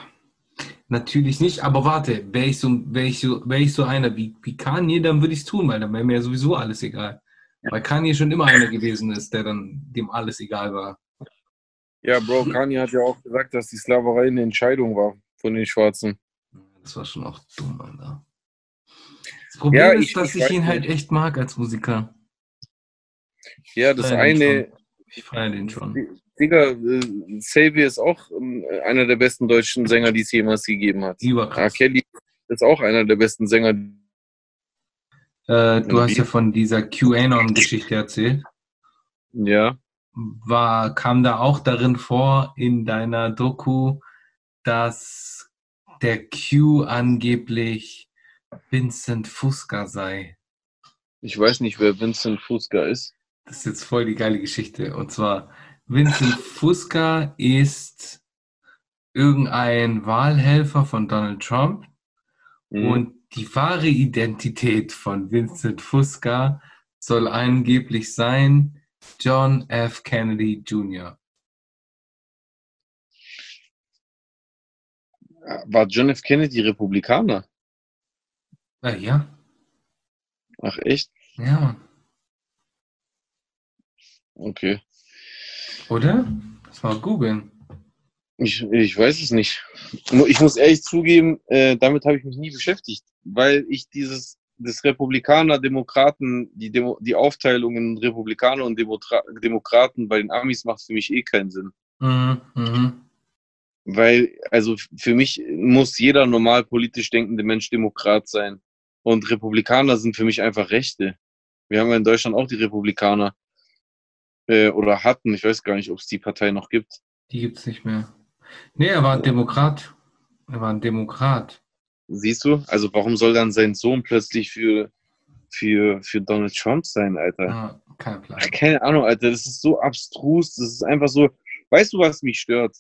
Natürlich nicht, aber warte, wäre ich, so, wär ich, so, wär ich so einer wie, wie Kanye, dann würde ich es tun, weil dann wäre mir ja sowieso alles egal. Weil Kanye schon immer einer gewesen ist, der dann dem alles egal war. Ja, Bro, Kanye hat ja auch gesagt, dass die Sklaverei eine Entscheidung war von den Schwarzen. Das war schon auch dumm, Alter. Das Problem ja, ist, dass ich, ich ihn halt nicht. halt echt mag als Musiker. Ja, das eine. Ich feiere den schon. Digga, äh, Xavier ist auch äh, einer der besten deutschen Sänger, die es jemals gegeben hat. Überkrass. Ja, Kelly ist auch einer der besten Sänger, äh, du hast ja von dieser QAnon-Geschichte erzählt. Ja. War, kam da auch darin vor in deiner Doku, dass der Q angeblich Vincent Fusca sei? Ich weiß nicht, wer Vincent Fusca ist. Das ist jetzt voll die geile Geschichte. Und zwar, Vincent Fusca ist irgendein Wahlhelfer von Donald Trump Mhm. und die wahre Identität von Vincent Fusca soll angeblich sein John F. Kennedy Jr. War John F. Kennedy Republikaner? Äh, ja, Ach echt? ja, Mann. Okay. oder? Das mal googeln. Ich, ich weiß es nicht. Ich muss ehrlich zugeben, äh, damit habe ich mich nie beschäftigt, weil ich dieses das Republikaner, Demokraten, die, Demo, die Aufteilung in Republikaner und Demotra Demokraten bei den Amis macht für mich eh keinen Sinn. Mhm, mhm. Weil, also für mich muss jeder normal politisch denkende Mensch Demokrat sein. Und Republikaner sind für mich einfach Rechte. Wir haben ja in Deutschland auch die Republikaner. Äh, oder hatten, ich weiß gar nicht, ob es die Partei noch gibt. Die gibt's nicht mehr. Nee, er war ein Demokrat. Er war ein Demokrat. Siehst du? Also warum soll dann sein Sohn plötzlich für, für, für Donald Trump sein, Alter? Ja, kein Plan. Ach, keine Ahnung, Alter. Das ist so abstrus. Das ist einfach so. Weißt du, was mich stört?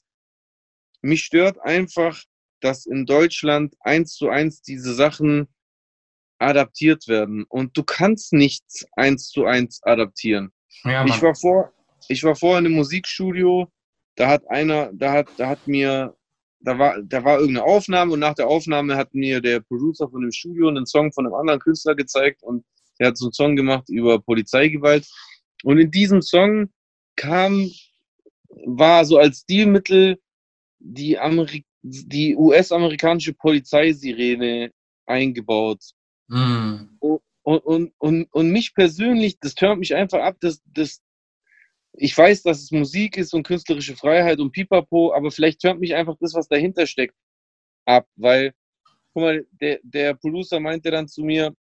Mich stört einfach, dass in Deutschland eins zu eins diese Sachen adaptiert werden. Und du kannst nichts eins zu eins adaptieren. Ja, Ich war vor, ich war vorher in einem Musikstudio, da hat einer, da hat, da hat mir, da war, da war irgendeine Aufnahme und nach der Aufnahme hat mir der Producer von dem Studio einen Song von einem anderen Künstler gezeigt und der hat so einen Song gemacht über Polizeigewalt. Und in diesem Song kam, war so als Stilmittel die, Ameri die US-amerikanische Polizeisirene eingebaut. Mhm. Und, und, und, und mich persönlich, das turnt mich einfach ab, dass, dass ich weiß, dass es Musik ist und künstlerische Freiheit und Pipapo, aber vielleicht turnt mich einfach das, was dahinter steckt, ab, weil, guck mal, der, der Producer meinte dann zu mir,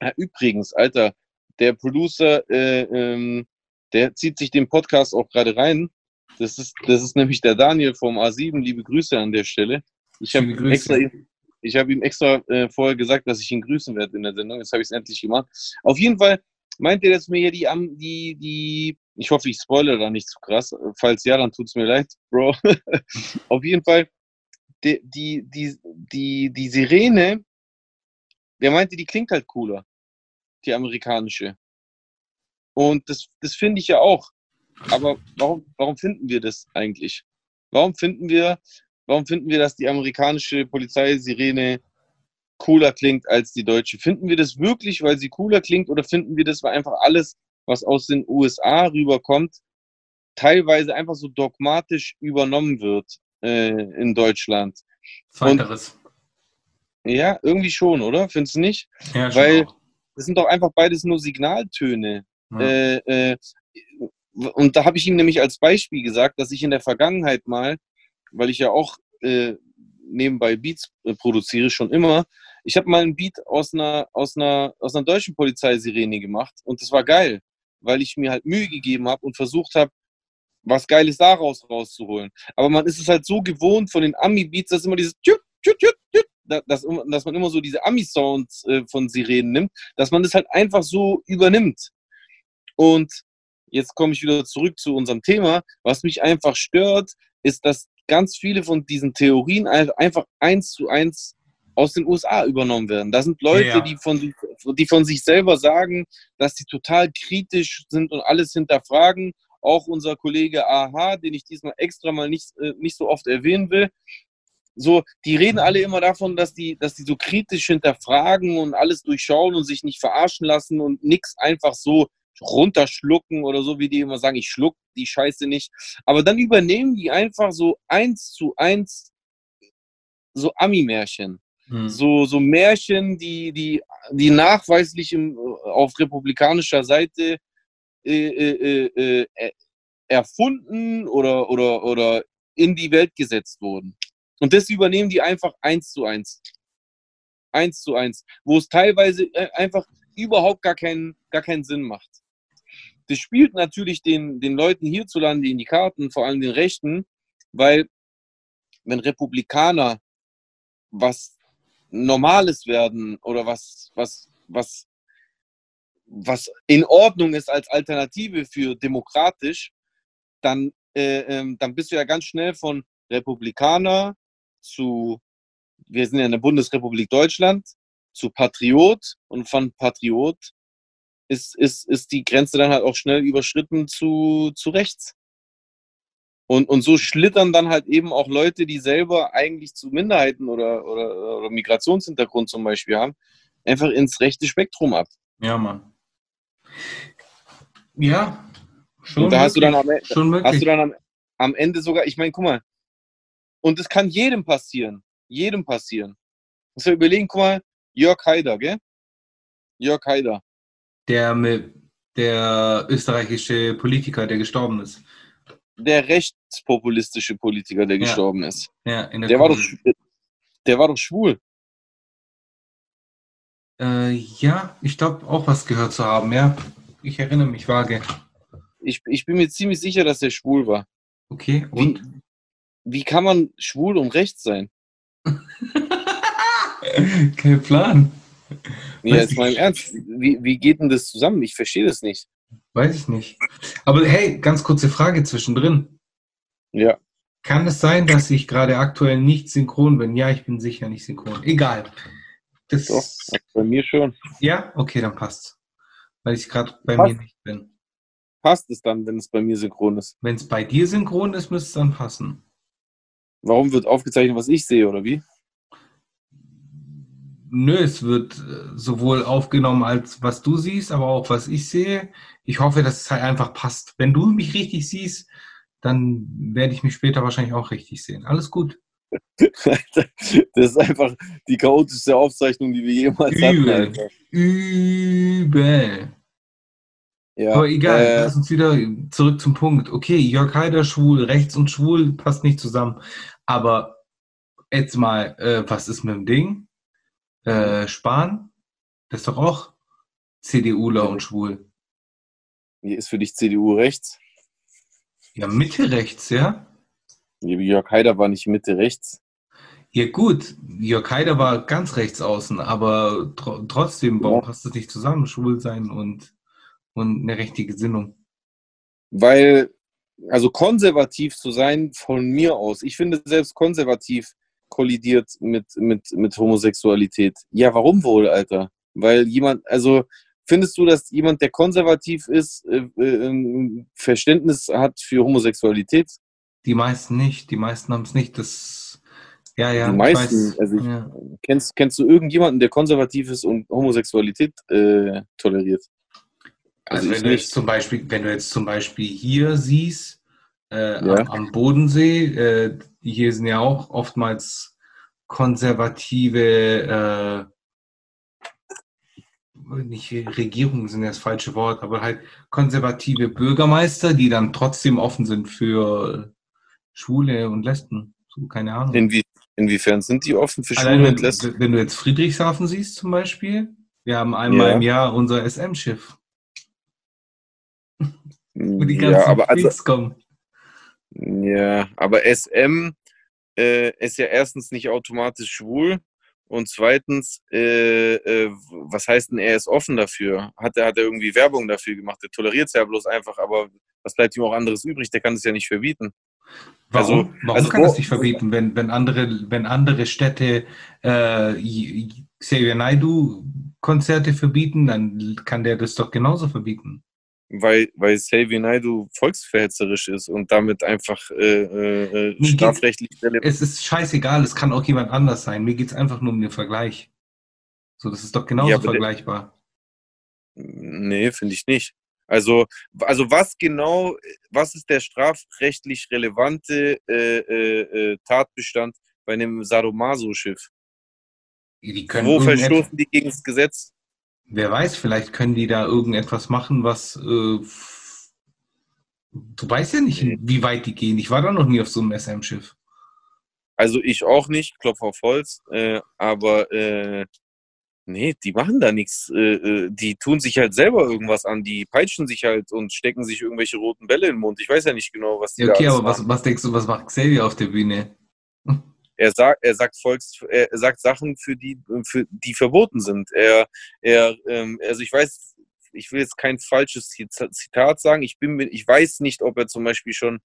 ja, übrigens, Alter, der Producer, äh, ähm, der zieht sich den Podcast auch gerade rein. Das ist, das ist nämlich der Daniel vom A7. Liebe Grüße an der Stelle. Ich habe Grüße. extra, ich habe ihm extra äh, vorher gesagt, dass ich ihn grüßen werde in der Sendung. Jetzt habe ich es endlich gemacht. Auf jeden Fall meint er, dass mir hier die, die, die, ich hoffe, ich spoilere da nicht zu krass. Falls ja, dann tut es mir leid, Bro. Auf jeden Fall, die, die, die, die, die Sirene, der meinte, die klingt halt cooler, die amerikanische. Und das, das finde ich ja auch. Aber warum, warum finden wir das eigentlich? Warum finden wir, warum finden wir, dass die amerikanische Polizeisirene cooler klingt als die deutsche? Finden wir das wirklich, weil sie cooler klingt, oder finden wir das, weil einfach alles, was aus den USA rüberkommt, teilweise einfach so dogmatisch übernommen wird äh, in Deutschland? Zweiteres. Ja, irgendwie schon, oder? Findest du nicht? Ja, schon weil- auch. Das sind doch einfach beides nur Signaltöne. Ja. Äh, äh, und da habe ich ihm nämlich als Beispiel gesagt, dass ich in der Vergangenheit mal, weil ich ja auch äh, nebenbei Beats äh, produziere, schon immer, ich habe mal einen Beat aus einer, aus, einer, aus einer deutschen Polizeisirene gemacht und das war geil, weil ich mir halt Mühe gegeben habe und versucht habe, was Geiles daraus rauszuholen. Aber man ist es halt so gewohnt von den Ami-Beats, dass immer dieses tüt, tüt, tüt, da- dass, dass man immer so diese Ami-Sounds äh, von Sirenen nimmt, dass man das halt einfach so übernimmt. Und jetzt komme ich wieder zurück zu unserem Thema. Was mich einfach stört, ist, dass ganz viele von diesen Theorien ein- einfach eins zu eins aus den USA übernommen werden. Da sind Leute, Ja. die, von, sich- die von sich selber sagen, dass sie total kritisch sind und alles hinterfragen. Auch unser Kollege AH, den ich diesmal extra mal nicht, äh, nicht so oft erwähnen will. So, die reden alle immer davon, dass die, dass die so kritisch hinterfragen und alles durchschauen und sich nicht verarschen lassen und nichts einfach so runterschlucken oder so, wie die immer sagen, ich schluck die Scheiße nicht. Aber dann übernehmen die einfach so eins zu eins so Ami-Märchen. Hm. So, so Märchen, die, die, die nachweislich im, auf republikanischer Seite äh, äh, äh, äh, erfunden oder, oder, oder in die Welt gesetzt wurden. Und das übernehmen die einfach eins zu eins. Eins zu eins. Wo es teilweise äh, einfach überhaupt gar keinen, gar keinen Sinn macht. Das spielt natürlich den, den Leuten hierzulande in die Karten, vor allem den Rechten, weil wenn Republikaner was Normales werden oder was, was, was, was in Ordnung ist als Alternative für demokratisch, dann, äh, ähm, dann bist du ja ganz schnell von Republikaner zu, wir sind ja in der Bundesrepublik Deutschland, zu Patriot und von Patriot ist, ist, ist die Grenze dann halt auch schnell überschritten zu, zu rechts. Und, und so schlittern dann halt eben auch Leute, die selber eigentlich zu Minderheiten oder, oder, oder Migrationshintergrund zum Beispiel haben, einfach ins rechte Spektrum ab. Ja, Mann. Ja, schon. Und da hast du dann am, schon möglich. hast du dann am, am Ende sogar, ich meine, guck mal, und es kann jedem passieren. Jedem passieren. Muss ja überlegen, guck mal, Jörg Haider, gell? Jörg Haider. der, mit, der österreichische Politiker, der gestorben ist. Der rechtspopulistische Politiker, der Ja. gestorben ist. Ja, in der Der war doch, der war doch schwul. Äh, ja, ich glaube auch was gehört zu haben, ja. Ich erinnere mich vage. Ich, ich bin mir ziemlich sicher, dass er schwul war. Okay, Wie, und? wie kann man schwul und rechts sein? Kein Plan. Ja, Weiß jetzt mal im. Ernst. Wie, wie geht denn das zusammen? Ich verstehe das nicht. Weiß ich nicht. Aber hey, ganz kurze Frage zwischendrin. Ja. Kann es sein, dass ich gerade aktuell nicht synchron bin? Ja, ich bin sicher nicht synchron. Egal. Das, Doch, bei mir schon. Ja, okay, dann passt. Weil ich gerade bei Passt. mir nicht bin. Passt es dann, wenn es bei mir synchron ist? Wenn es bei dir synchron ist, müsste es dann passen. Warum wird aufgezeichnet, was ich sehe, oder wie? Nö, es wird äh, sowohl aufgenommen als was du siehst, aber auch was ich sehe. Ich hoffe, dass es halt einfach passt. Wenn du mich richtig siehst, dann werde ich mich später wahrscheinlich auch richtig sehen. Alles gut. Das ist einfach die chaotischste Aufzeichnung, die wir jemals hatten. Übel. Alter. Übel. Ja, Aber egal, äh, lass uns wieder zurück zum Punkt. Okay, Jörg Haider schwul, rechts und schwul passt nicht zusammen. Aber jetzt mal, äh, was ist mit dem Ding? Äh, Spahn? Das ist doch auch CDUler und schwul. hier ist für dich CDU rechts. Ja, Mitte rechts, ja? Jörg Haider war nicht Mitte rechts. Ja gut, Jörg Haider war ganz rechts außen, aber tr trotzdem, warum Ja. passt das nicht zusammen? Schwul sein und, und eine rechte Gesinnung. Weil, also konservativ zu sein, von mir aus, ich finde selbst konservativ kollidiert mit, mit, mit Homosexualität. Ja, warum wohl, Alter? Weil jemand, also findest du, dass jemand, der konservativ ist, äh, äh, ein Verständnis hat für Homosexualität? Die meisten nicht, die meisten haben es nicht. Das, ja, ja, Die meisten, weiß. also ich- ja. Kennst, kennst du irgendjemanden, der konservativ ist und Homosexualität äh, toleriert? Also, Also wenn du jetzt zum Beispiel, wenn du jetzt zum Beispiel hier siehst, äh, Ja. am, am Bodensee, äh, hier sind ja auch oftmals konservative, äh, nicht Regierungen sind ja das falsche Wort, aber halt konservative Bürgermeister, die dann trotzdem offen sind für Schwule und Lesben. So, keine Ahnung. Inwie, inwiefern sind die offen für Schwule und Lesben? wenn du jetzt Friedrichshafen siehst zum Beispiel, wir haben einmal Ja. im Jahr unser SM-Schiff, wo die ganzen Ja, aber also, Freaks kommen. Ja, aber SM äh, ist ja erstens nicht automatisch schwul und zweitens, äh, äh, was heißt denn, er ist offen dafür? Hat er, hat er irgendwie Werbung dafür gemacht? Er toleriert es ja bloß einfach, aber was bleibt ihm auch anderes übrig? Der kann es ja nicht verbieten. Warum, Also- warum also kann wo- das nicht verbieten, wenn, wenn, andere, wenn andere Städte äh, Xavier Naidoo Konzerte verbieten, dann kann der das doch genauso verbieten. Weil, weil Xavier Naidoo volksverhetzerisch ist und damit einfach äh, äh, äh, strafrechtlich relevant Es ist scheißegal, es kann auch jemand anders sein. Mir geht es einfach nur um den Vergleich. So, das ist doch genauso Ja, der- vergleichbar. Nee, finde ich nicht. Also, also was genau, was ist der strafrechtlich relevante äh, äh, äh, Tatbestand bei einem Sadomaso-Schiff? Wo verstoßen die gegen das Gesetz? Wer weiß, vielleicht können die da irgendetwas machen, was. Äh, du weißt ja nicht, Nee. wie weit die gehen. Ich war da noch nie auf so einem SM-Schiff. Also ich auch nicht, Klopf auf Holz, äh, aber äh, nee, die machen da nichts. Äh, äh, die tun sich halt selber irgendwas an, die peitschen sich halt und stecken sich irgendwelche roten Bälle in den Mund. Ich weiß ja nicht genau, was die Ja, da okay, aber was, was denkst du, was macht Xavier auf der Bühne? Er sagt, er sagt Volks, er sagt Sachen, für die, für die verboten sind. Er, er, ähm, also ich weiß, ich will jetzt kein falsches Zitat sagen, ich, bin, ich weiß nicht, ob er zum Beispiel schon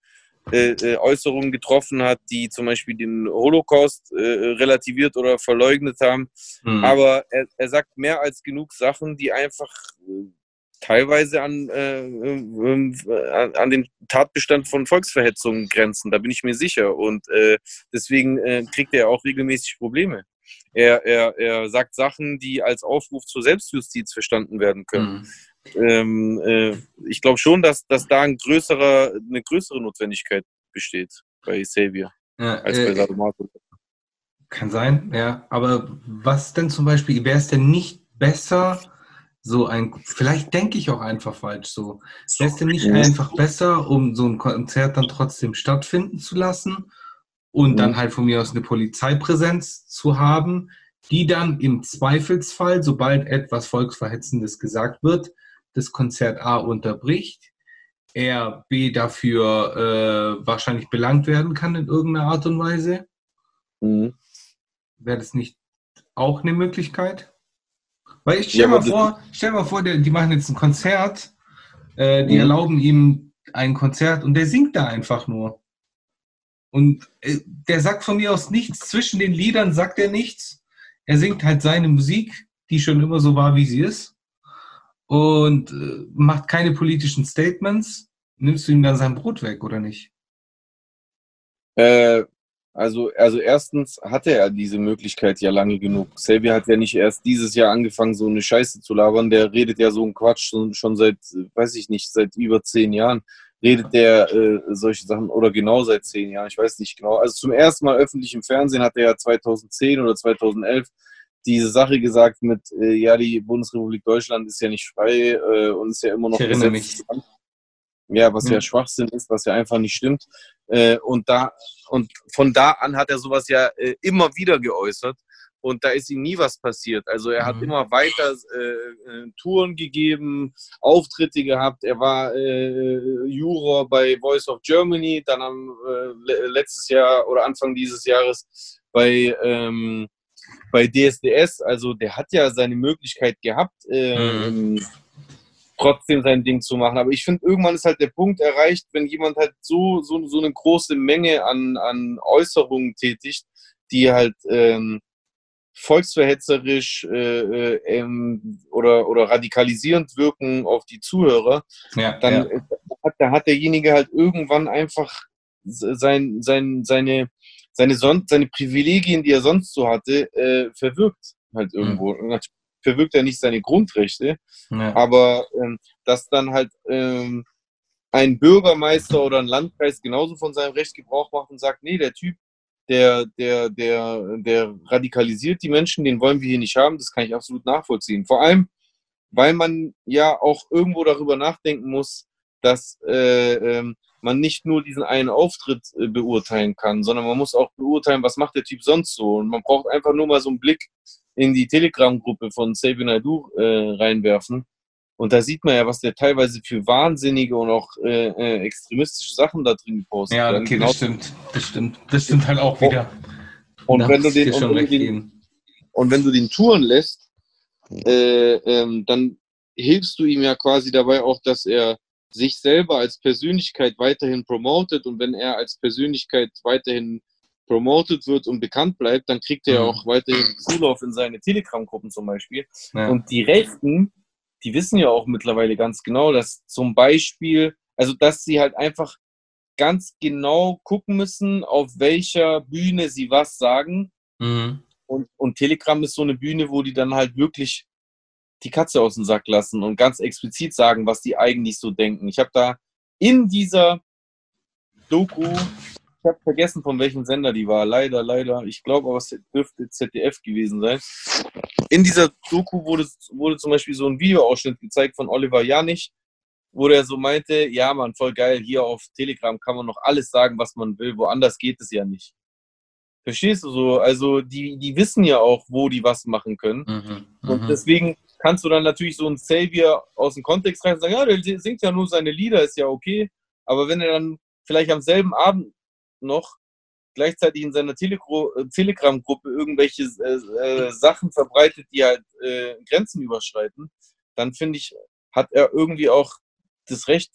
äh, äh, Äußerungen getroffen hat, die zum Beispiel den Holocaust äh, relativiert oder verleugnet haben. Mhm. Aber er, er sagt mehr als genug Sachen, die einfach teilweise an, äh, äh, an den Tatbestand von Volksverhetzungen grenzen. Da bin ich mir sicher. Und äh, deswegen äh, kriegt er auch regelmäßig Probleme. Er, er, er sagt Sachen, die als Aufruf zur Selbstjustiz verstanden werden können. Mhm. Ähm, äh, ich glaube schon, dass, dass da ein größerer, eine größere Notwendigkeit besteht bei Xavier ja, als bei Sadomaso. Kann sein, ja. Aber was denn zum Beispiel, wäre es denn nicht besser, so ein, vielleicht denke ich auch einfach falsch so. Wäre es denn nicht einfach besser, um so ein Konzert dann trotzdem stattfinden zu lassen und dann halt von mir aus eine Polizeipräsenz zu haben, die dann im Zweifelsfall, sobald etwas Volksverhetzendes gesagt wird, das Konzert A unterbricht, er B dafür äh, wahrscheinlich belangt werden kann in irgendeiner Art und Weise? Mhm. Wäre das nicht auch eine Möglichkeit? Weil ich stell ja, mal vor, stell mal vor, die, die machen jetzt ein Konzert, äh, die mhm. erlauben ihm ein Konzert und der singt da einfach nur. Und äh, der sagt von mir aus nichts, zwischen den Liedern sagt er nichts. Er singt halt seine Musik, die schon immer so war, wie sie ist. Und äh, macht keine politischen Statements. Nimmst du ihm dann sein Brot weg, oder nicht? Äh, also, also erstens hatte er diese Möglichkeit ja lange genug. Xavier hat ja nicht erst dieses Jahr angefangen, so eine Scheiße zu labern. Der redet ja so einen Quatsch schon, schon seit, weiß ich nicht, seit über zehn Jahren redet der äh, solche Sachen oder genau seit zehn Jahren, ich weiß nicht genau. Also zum ersten Mal öffentlich im Fernsehen hat er ja 2010 oder 2011 diese Sache gesagt mit, äh, ja, die Bundesrepublik Deutschland ist ja nicht frei äh, und ist ja immer noch gesetzt. Ja, was hm. ja Schwachsinn ist, was ja einfach nicht stimmt. Äh, und da und von da an hat er sowas ja äh, immer wieder geäußert und da ist ihm nie was passiert. Also er hat mhm. immer weiter äh, äh, Touren gegeben, Auftritte gehabt. Er war äh, Juror bei Voice of Germany, dann am äh, letztes Jahr oder Anfang dieses Jahres bei ähm, bei DSDS. Also der hat ja seine Möglichkeit gehabt. Mhm. Trotzdem sein Ding zu machen. Aber ich finde, irgendwann ist halt der Punkt erreicht, wenn jemand halt so, so, so eine große Menge an, an Äußerungen tätigt, die halt ähm, volksverhetzerisch äh, äh, ähm, oder, oder radikalisierend wirken auf die Zuhörer, ja, dann ja. Hat, da hat derjenige halt irgendwann einfach sein, sein, seine, seine, Son seine Privilegien, die er sonst so hatte, äh, verwirkt halt irgendwo. Mhm. Verwirkt er nicht seine Grundrechte, ja. aber ähm, dass dann halt ähm, ein Bürgermeister oder ein Landkreis genauso von seinem Recht Gebrauch macht und sagt, nee, der Typ, der, der, der, der radikalisiert die Menschen, den wollen wir hier nicht haben, das kann ich absolut nachvollziehen. Vor allem, weil man ja auch irgendwo darüber nachdenken muss, dass äh, ähm, man nicht nur diesen einen Auftritt äh, beurteilen kann, sondern man muss auch beurteilen, was macht der Typ sonst so. Und man braucht einfach nur mal so einen Blick in die Telegram-Gruppe von Sabin Naidu äh, reinwerfen und da sieht man ja, was der teilweise für wahnsinnige und auch äh, äh, extremistische Sachen da drin postet. Ja, okay, genau. das stimmt. Das stimmt. Das stimmt halt auch wieder. Und, wenn du, den, und, wenn du den, und wenn du den touren lässt, äh, ähm, dann hilfst du ihm ja quasi dabei auch, dass er sich selber als Persönlichkeit weiterhin promotet und wenn er als Persönlichkeit weiterhin promotet wird und bekannt bleibt, dann kriegt er mhm. auch weiterhin Zulauf in seine Telegram-Gruppen zum Beispiel. Ja. Und die Rechten, die wissen ja auch mittlerweile ganz genau, dass zum Beispiel, also dass sie halt einfach ganz genau gucken müssen, auf welcher Bühne sie was sagen. Mhm. Und, und Telegram ist so eine Bühne, wo die dann halt wirklich die Katze aus dem Sack lassen und ganz explizit sagen, was die eigentlich so denken. Ich habe da in dieser Doku ich habe vergessen, von welchem Sender die war. Leider, leider. Ich glaube aber, es dürfte ZDF gewesen sein. In dieser Doku wurde, wurde zum Beispiel so ein Videoausschnitt gezeigt von Oliver Janich, wo der so meinte, ja man, voll geil, hier auf Telegram kann man noch alles sagen, was man will, woanders geht es ja nicht. Verstehst du so? Also die, die wissen ja auch, wo die was machen können. Mhm, und mhm. deswegen kannst du dann natürlich so ein Savior aus dem Kontext rein sagen, ja, der singt ja nur seine Lieder, ist ja okay. Aber wenn er dann vielleicht am selben Abend noch gleichzeitig in seiner äh, Telegram-Gruppe irgendwelche äh, äh, Sachen verbreitet, die halt äh, Grenzen überschreiten, dann finde ich, hat er irgendwie auch das Recht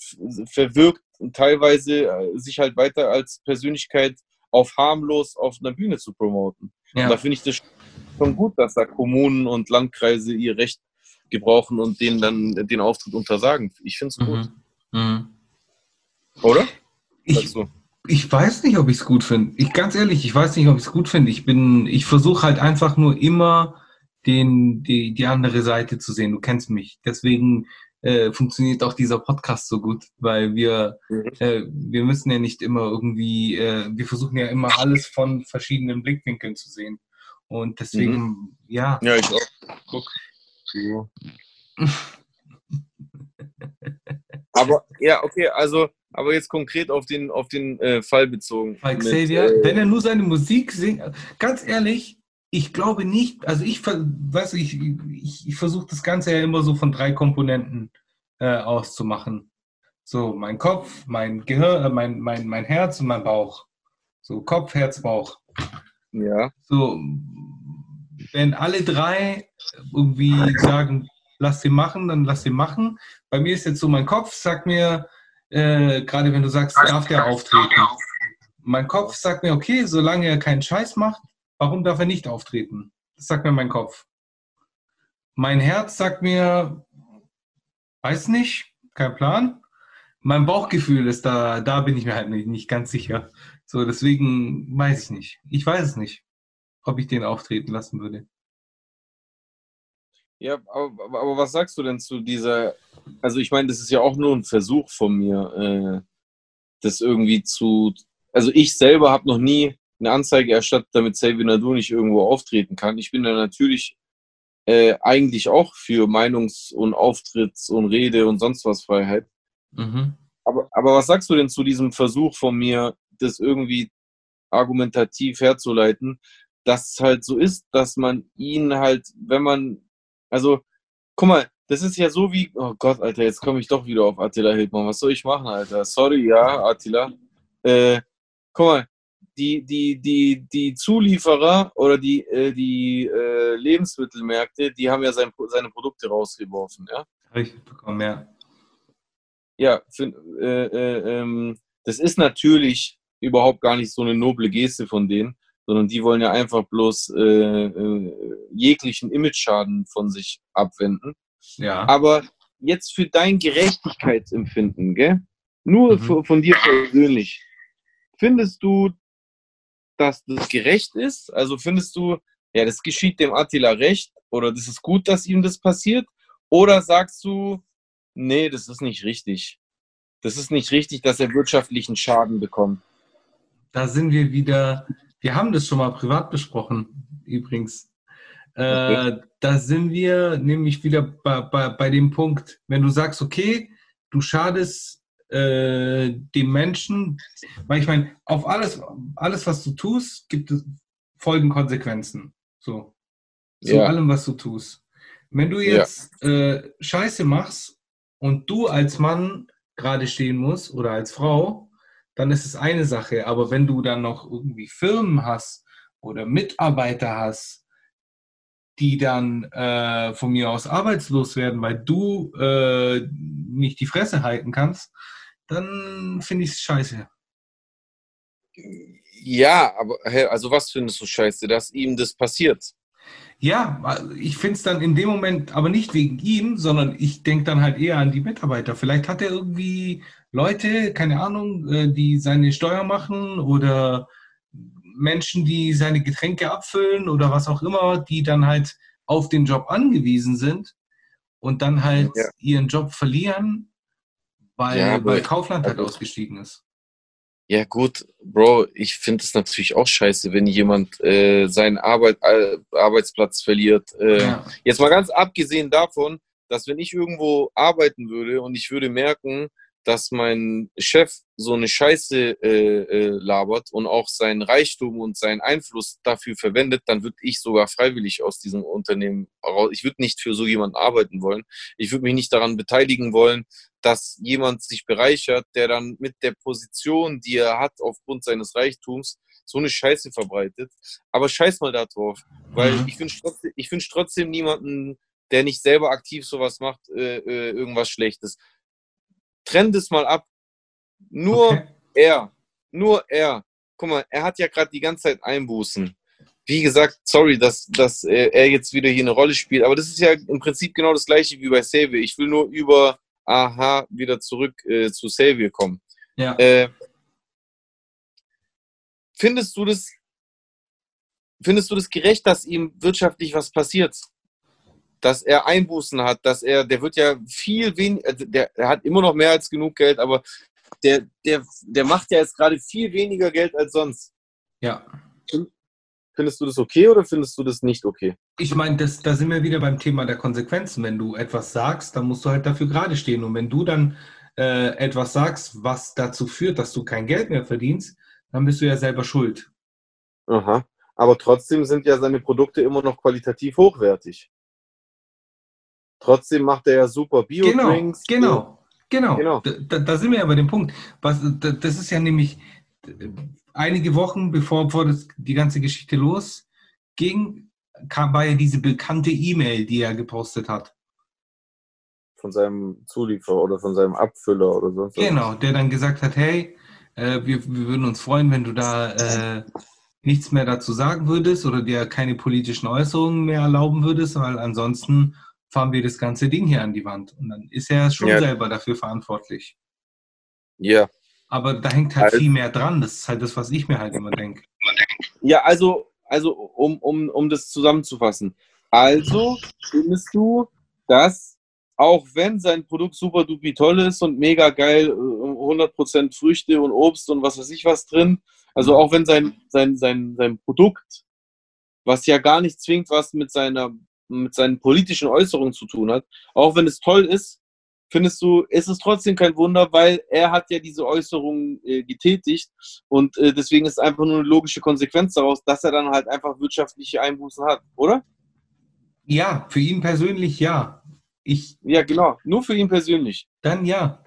verwirkt, teilweise äh, sich halt weiter als Persönlichkeit auf harmlos auf einer Bühne zu promoten. Ja. Und da finde ich das schon gut, dass da Kommunen und Landkreise ihr Recht gebrauchen und denen dann den Auftritt untersagen. Ich finde es mhm. gut. Mhm. Oder? Ich, ich weiß nicht, ob ich es gut finde. Ich ganz ehrlich, ich weiß nicht, ob ich es gut finde. Ich bin, ich versuche halt einfach nur immer den, die, die andere Seite zu sehen. Du kennst mich. Deswegen äh, funktioniert auch dieser Podcast so gut, weil wir, mhm. äh, wir müssen ja nicht immer irgendwie, äh, wir versuchen ja immer alles von verschiedenen Blickwinkeln zu sehen. Und deswegen, mhm. ja. Ja, ich auch. Guck. Ja. aber ja, okay, also, aber jetzt konkret auf den, auf den äh, Fall bezogen. Bei Xavier, mit, äh, wenn er nur seine Musik singt, ganz ehrlich, ich glaube nicht, also ich, weiß ich, ich, ich versuche das Ganze ja immer so von drei Komponenten äh, auszumachen. So, mein Kopf, mein Gehirn, äh, mein, mein, mein Herz und mein Bauch. So, Kopf, Herz, Bauch. Ja. So, wenn alle drei irgendwie sagen, lass sie machen, dann lass sie machen. Bei mir ist jetzt so, mein Kopf sagt mir, äh, gerade wenn du sagst, darf der auftreten. Mein Kopf sagt mir, okay, solange er keinen Scheiß macht, Warum darf er nicht auftreten? Das sagt mir mein Kopf. Mein Herz sagt mir, weiß nicht, kein Plan. Mein Bauchgefühl ist da, da bin ich mir halt nicht, nicht ganz sicher. So, deswegen weiß ich nicht. Ich weiß es nicht, ob ich den auftreten lassen würde. Ja, aber, aber was sagst du denn zu dieser, also ich meine, das ist ja auch nur ein Versuch von mir, äh, das irgendwie zu, also ich selber habe noch nie eine Anzeige erstattet, damit Xavier Nadu nicht irgendwo auftreten kann. Ich bin da natürlich äh, eigentlich auch für Meinungs- und Auftritts- und Rede- und sonst was Freiheit. Mhm. Aber, aber was sagst du denn zu diesem Versuch von mir, das irgendwie argumentativ herzuleiten, dass es halt so ist, dass man ihn halt, wenn man, also, guck mal, das ist ja so wie, oh Gott, Alter, jetzt komme ich doch wieder auf Attila Hildmann. Was soll ich machen, Alter? Sorry, ja, Attila. Äh, guck mal, die, die, die, die Zulieferer oder die, äh, die äh, Lebensmittelmärkte, die haben ja sein, seine Produkte rausgeworfen, ja? Habe ich bekommen, ja. Ja, für, äh, äh, ähm, das ist natürlich überhaupt gar nicht so eine noble Geste von denen, sondern die wollen ja einfach bloß äh, äh, jeglichen Image-Schaden von sich abwenden. Ja. Aber jetzt für dein Gerechtigkeitsempfinden, gell? Nur mhm. von dir persönlich. Findest du, dass das gerecht ist? Also findest du, ja, das geschieht dem Attila recht oder das ist gut, dass ihm das passiert? Oder sagst du, nee, das ist nicht richtig? Das ist nicht richtig, dass er wirtschaftlichen Schaden bekommt. Da sind wir wieder, wir haben das schon mal privat besprochen, übrigens. Okay. Äh, da sind wir nämlich wieder bei, bei, bei dem Punkt, wenn du sagst, okay, du schadest äh, dem Menschen, weil ich meine, auf alles, alles, was du tust, gibt es Folgenkonsequenzen. So. Zu ja. allem, was du tust. Wenn du jetzt ja. äh, Scheiße machst und du als Mann gerade stehen musst oder als Frau, dann ist es eine Sache. Aber wenn du dann noch irgendwie Firmen hast oder Mitarbeiter hast, die dann äh, von mir aus arbeitslos werden, weil du äh, nicht die Fresse halten kannst, dann finde ich es scheiße. Ja, aber also was findest du scheiße, dass ihm das passiert? Ja, ich finde es dann in dem Moment aber nicht wegen ihm, sondern ich denke dann halt eher an die Mitarbeiter. Vielleicht hat er irgendwie Leute, keine Ahnung, äh, die seine Steuer machen oder Menschen, die seine Getränke abfüllen oder was auch immer, die dann halt auf den Job angewiesen sind und dann halt ja. ihren Job verlieren weil, ja, weil Kaufland halt ausgestiegen ist. Ja, gut, Bro, ich finde es natürlich auch scheiße, wenn jemand äh, seinen Arbeit, äh, Arbeitsplatz verliert. Äh, ja. Jetzt mal ganz abgesehen davon, dass wenn ich irgendwo arbeiten würde und ich würde merken, dass mein Chef so eine Scheiße äh, äh, labert und auch seinen Reichtum und seinen Einfluss dafür verwendet, dann würde ich sogar freiwillig aus diesem Unternehmen raus. Ich würde nicht für so jemanden arbeiten wollen. Ich würde mich nicht daran beteiligen wollen, dass jemand sich bereichert, der dann mit der Position, die er hat aufgrund seines Reichtums, so eine Scheiße verbreitet. Aber scheiß mal da drauf, weil mhm. ich wünsche trotzdem, wünsch trotzdem niemanden der nicht selber aktiv sowas macht, äh, äh, irgendwas Schlechtes. Trenn das mal ab. Nur Okay. er, nur er. Guck mal, er hat ja gerade die ganze Zeit Einbußen. Wie gesagt, sorry, dass, dass er jetzt wieder hier eine Rolle spielt, aber das ist ja im Prinzip genau das gleiche wie bei Xavier. Ich will nur über Aha wieder zurück äh, zu Xavier kommen. Ja. Äh, findest du das, findest du das gerecht, dass ihm wirtschaftlich was passiert? Dass er Einbußen hat, dass er, der wird ja viel weniger, der, der hat immer noch mehr als genug Geld, aber der, der, der macht ja jetzt gerade viel weniger Geld als sonst. ja. Findest du das okay oder findest du das nicht okay? Ich meine, das, da sind wir wieder beim Thema der Konsequenzen. Wenn du etwas sagst, dann musst du halt dafür gerade stehen. Und wenn du dann äh, etwas sagst, was dazu führt, dass du kein Geld mehr verdienst, dann bist du ja selber schuld. Aha. Aber trotzdem sind ja seine Produkte immer noch qualitativ hochwertig. Trotzdem macht er ja super Genau, Bio-Drinks. genau, genau. Genau. Da, da, da sind wir ja bei dem Punkt. Was, da, das ist ja nämlich einige Wochen bevor, bevor das, die ganze Geschichte losging, kam, war ja diese bekannte E-Mail, die er gepostet hat. Von seinem Zulieferer oder von seinem Abfüller oder sonst was. Genau, der dann gesagt hat, hey, äh, wir, wir würden uns freuen, wenn du da äh, nichts mehr dazu sagen würdest oder dir keine politischen Äußerungen mehr erlauben würdest, weil ansonsten fahren wir das ganze Ding hier an die Wand. Und dann ist er schon Ja. selber dafür verantwortlich. Ja. Aber da hängt halt Also- viel mehr dran. Das ist halt das, was ich mir halt immer denke. Ja, also, also um, um, um das zusammenzufassen. Also findest du, dass auch wenn sein Produkt super dupi toll ist und mega geil, äh, 100% Früchte und Obst und was weiß ich was drin, also auch wenn sein, sein, sein, sein Produkt, was ja gar nicht zwingend was mit, seiner, mit seinen politischen Äußerungen zu tun hat, auch wenn es toll ist, findest du, ist es trotzdem kein Wunder, weil er hat ja diese Äußerungen äh, getätigt und äh, deswegen ist einfach nur eine logische Konsequenz daraus, dass er dann halt einfach wirtschaftliche Einbußen hat, oder? Ja, für ihn persönlich ja. Ich, Ja, genau. Nur für ihn persönlich. dann ja.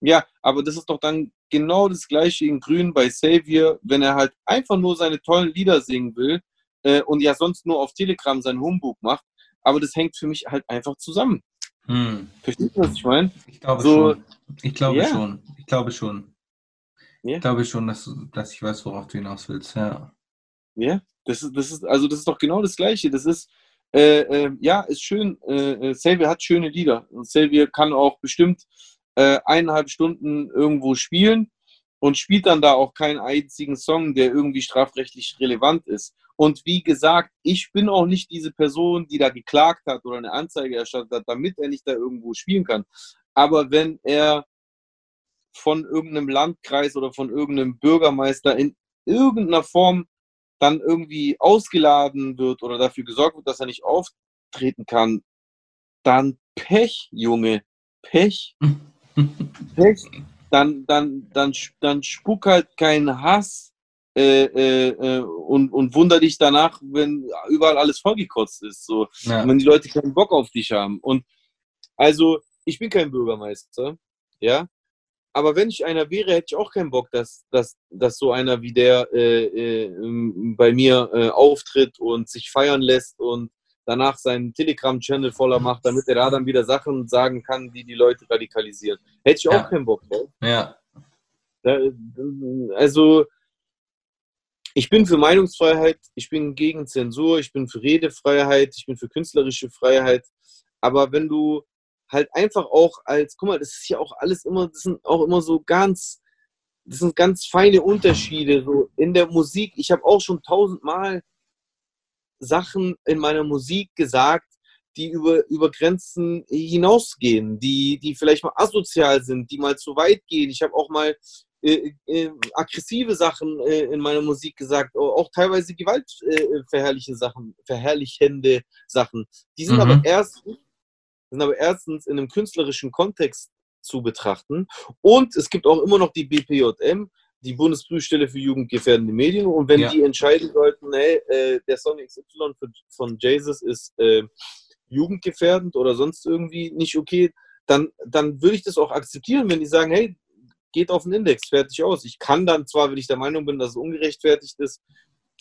Ja, aber das ist doch dann genau das gleiche in Grün bei Xavier, wenn er halt einfach nur seine tollen Lieder singen will äh, und ja sonst nur auf Telegram seinen Humbug macht. Aber das hängt für mich halt einfach zusammen. Hm. Verstehst du, was ich meine? Ich glaube So- schon. Ich glaube Ja. schon. Ich glaube schon. Ja. Ich glaube schon, dass, dass ich weiß, worauf du hinaus willst. Ja. Ja, das ist, das ist, also das ist doch genau das Gleiche. Das ist, äh, äh, ja, ist schön. Äh, äh, Xavier hat schöne Lieder. Und Xavier kann auch bestimmt äh, eineinhalb Stunden irgendwo spielen und spielt dann da auch keinen einzigen Song, der irgendwie strafrechtlich relevant ist. Und wie gesagt, ich bin auch nicht diese Person, die da geklagt hat oder eine Anzeige erstattet hat, damit er nicht da irgendwo spielen kann. Aber wenn er von irgendeinem Landkreis oder von irgendeinem Bürgermeister in irgendeiner Form dann irgendwie ausgeladen wird oder dafür gesorgt wird, dass er nicht auftreten kann, dann Pech, Junge. Pech. Pech. Dann, dann, dann, dann spuck halt keinen Hass äh, äh, äh, und, und wunder dich danach, wenn überall alles vollgekotzt ist. So. Ja. Wenn die Leute keinen Bock auf dich haben. Und also, ich bin kein Bürgermeister, ja. Aber wenn ich einer wäre, hätte ich auch keinen Bock, dass, dass, dass so einer wie der äh, äh, ähm, bei mir äh, auftritt und sich feiern lässt und danach seinen Telegram-Channel voller macht, damit er da dann wieder Sachen sagen kann, die die Leute radikalisieren. Hätte ich auch Ja. keinen Bock drauf. ja. Also, ich bin für Meinungsfreiheit, ich bin gegen Zensur, ich bin für Redefreiheit, ich bin für künstlerische Freiheit. Aber wenn du halt einfach auch als, guck mal, das ist ja auch alles immer, das sind auch immer so ganz, das sind ganz feine Unterschiede. So in der Musik, ich habe auch schon tausendmal Sachen in meiner Musik gesagt, die über, über Grenzen hinausgehen, die, die vielleicht mal asozial sind, die mal zu weit gehen. Ich habe auch mal äh, äh, aggressive Sachen äh, in meiner Musik gesagt, au- auch teilweise gewaltverherrliche Sachen, verherrlichende Sachen. Die sind Mhm. aber erst sind aber erstens in einem künstlerischen Kontext zu betrachten. Und es gibt auch immer noch die BPJM, die Bundesprüfstelle für jugendgefährdende Medien. Und wenn Ja. die entscheiden sollten, hey, äh, der Song XY für, von Jesus ist äh, jugendgefährdend oder sonst irgendwie nicht okay, dann, dann würde ich das auch akzeptieren, wenn die sagen, hey, geht auf den Index, fertig aus. Ich kann dann zwar, wenn ich der Meinung bin, dass es ungerechtfertigt ist,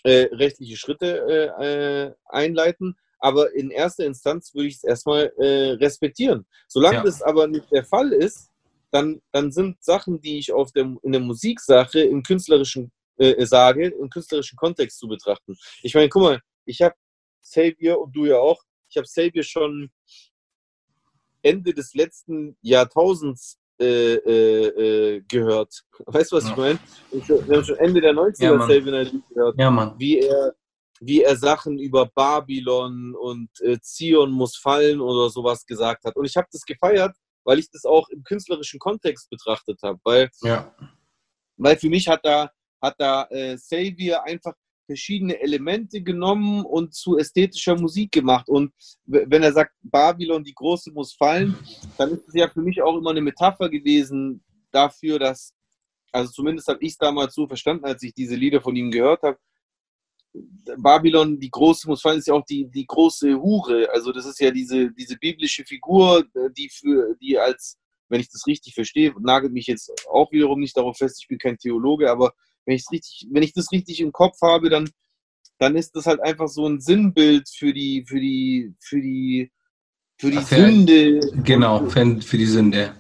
äh, rechtliche Schritte äh, äh, einleiten, aber in erster Instanz würde ich es erstmal äh, respektieren. Solange Ja. das aber nicht der Fall ist, dann, dann sind Sachen, die ich auf der, in der Musiksache im künstlerischen äh, sage, im künstlerischen Kontext zu betrachten. Ich meine, guck mal, ich habe Savior und du ja auch, ich habe Savior schon Ende des letzten Jahrtausends äh, äh, äh, gehört. Weißt du, was Ja. ich meine? Wir haben schon Ende der 90er Ja. Savior Night gehört Ja, Mann. wie er, wie er Sachen über Babylon und äh, Zion muss fallen oder sowas gesagt hat. Und ich habe das gefeiert, weil ich das auch im künstlerischen Kontext betrachtet habe. Weil, Ja. weil für mich hat da, hat da äh, Xavier einfach verschiedene Elemente genommen und zu ästhetischer Musik gemacht. Und wenn er sagt, Babylon, die Große muss fallen, dann ist es ja für mich auch immer eine Metapher gewesen dafür, dass, also zumindest habe ich es damals so verstanden, als ich diese Lieder von ihm gehört habe, Babylon, die große muss fallen, ist ja auch die, die große Hure. Also das ist ja diese, diese biblische Figur, äh, die für die als, wenn ich das richtig verstehe, nagelt mich jetzt auch wiederum nicht darauf fest, ich bin kein Theologe, aber wenn ich richtig, wenn ich das richtig im Kopf habe, dann, dann ist das halt einfach so ein Sinnbild für die, für die, für die, für die Für- Sünde, Genau, für, für die Sünde.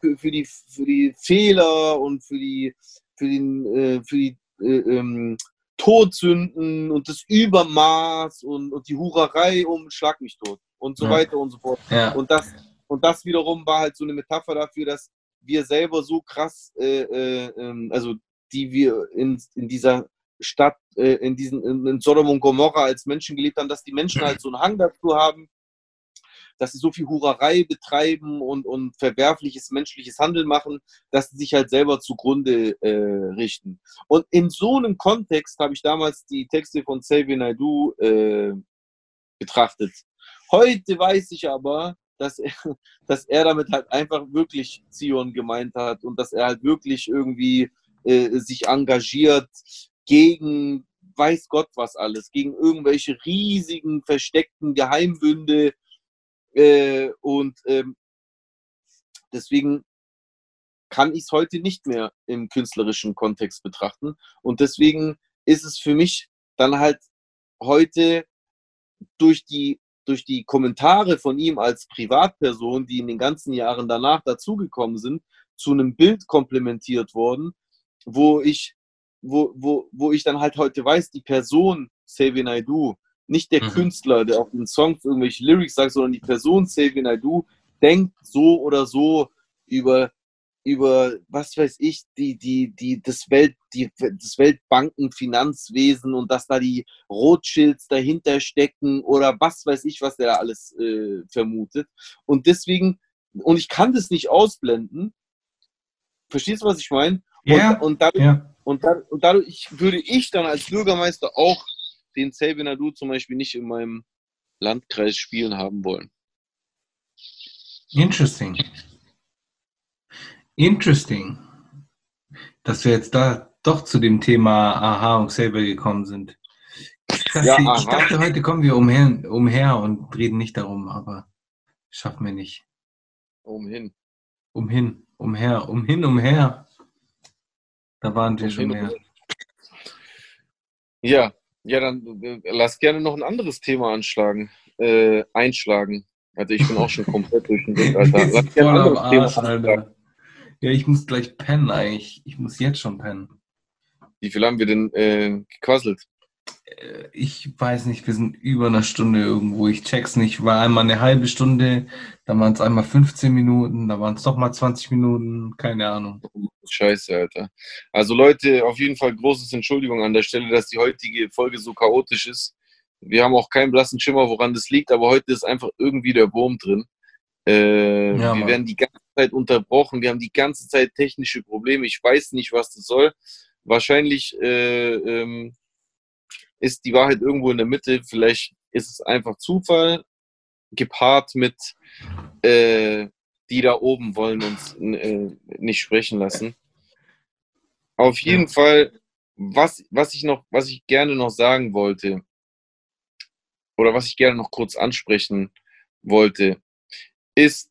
für, für die, für die Fehler und für die, für den, äh, für die äh, ähm, Todsünden und das Übermaß und, und die Hurerei um Schlag mich tot und so Ja. weiter und so fort. Ja. Und das, und das wiederum war halt so eine Metapher dafür, dass wir selber so krass, äh, äh, ähm, also die wir in, in dieser Stadt, äh, in diesen in, in Sodom und Gomorra als Menschen gelebt haben, dass die Menschen halt so einen Hang dazu haben, dass sie so viel Hurerei betreiben und, und verwerfliches menschliches Handeln machen, dass sie sich halt selber zugrunde äh, richten. Und in so einem Kontext habe ich damals die Texte von Xavier Naidoo äh, betrachtet. Heute weiß ich aber, dass er, dass er damit halt einfach wirklich Zion gemeint hat und dass er halt wirklich irgendwie äh, sich engagiert gegen weiß Gott was alles, gegen irgendwelche riesigen, versteckten Geheimbünde. Äh, und ähm, deswegen kann ich es heute nicht mehr im künstlerischen Kontext betrachten. Und deswegen ist es für mich dann halt heute durch die, durch die Kommentare von ihm als Privatperson, die in den ganzen Jahren danach dazugekommen sind, zu einem Bild komplementiert worden, wo ich, wo, wo, wo ich dann halt heute weiß, die Person Xavier Naidoo, nicht der Mhm. Künstler, der auf den Songs irgendwelche Lyrics sagt, sondern die Person Xavier Naidoo denkt so oder so über über was weiß ich die die die das Welt die das Weltbankenfinanzwesen und dass da die Rothschilds dahinter stecken oder was weiß ich was der alles äh, vermutet. Und deswegen und ich kann das nicht ausblenden. Verstehst du was ich meine Ja, und dadurch ja. und, und dadurch würde ich dann als Bürgermeister auch den Xavier Nadu zum Beispiel nicht in meinem Landkreis spielen haben wollen. Interesting. Interesting. Dass wir jetzt da doch zu dem Thema Aha und Saber gekommen sind. Ich dachte, Ja, ich dachte heute kommen wir umher, umher und reden nicht darum, aber schaffen wir nicht. Umhin. Umhin, umher, umhin, umher. Da waren wir schon mehr. Ja, ja, dann äh, lass gerne noch ein anderes Thema anschlagen, äh, einschlagen. Also ich bin auch schon komplett durch den Wind, Alter. Lass gerne ein anderes Thema Arsch, anschlagen. Alter. Ja, ich muss gleich pennen eigentlich. Ich muss jetzt schon pennen. Wie viel haben wir denn äh, gequasselt? Äh, Ich weiß nicht, wir sind über eine Stunde irgendwo. Ich check's nicht. War einmal eine halbe Stunde, dann waren es einmal 15 Minuten, dann waren es nochmal 20 Minuten, keine Ahnung. Scheiße, Alter. Also Leute, auf jeden Fall großes Entschuldigung an der Stelle, dass die heutige Folge so chaotisch ist. Wir haben auch keinen blassen Schimmer, woran das liegt, aber heute ist einfach irgendwie der Wurm drin. Äh, Ja, wir Mann. werden die ganze Zeit unterbrochen, wir haben die ganze Zeit technische Probleme. Ich weiß nicht, was das soll. Wahrscheinlich äh, ähm, ist die Wahrheit irgendwo in der Mitte. Vielleicht ist es einfach Zufall, gepaart mit äh, die da oben wollen uns äh, nicht sprechen lassen. Auf jeden Ja. Fall, was, was ich noch, was ich gerne noch sagen wollte, oder was ich gerne noch kurz ansprechen wollte, ist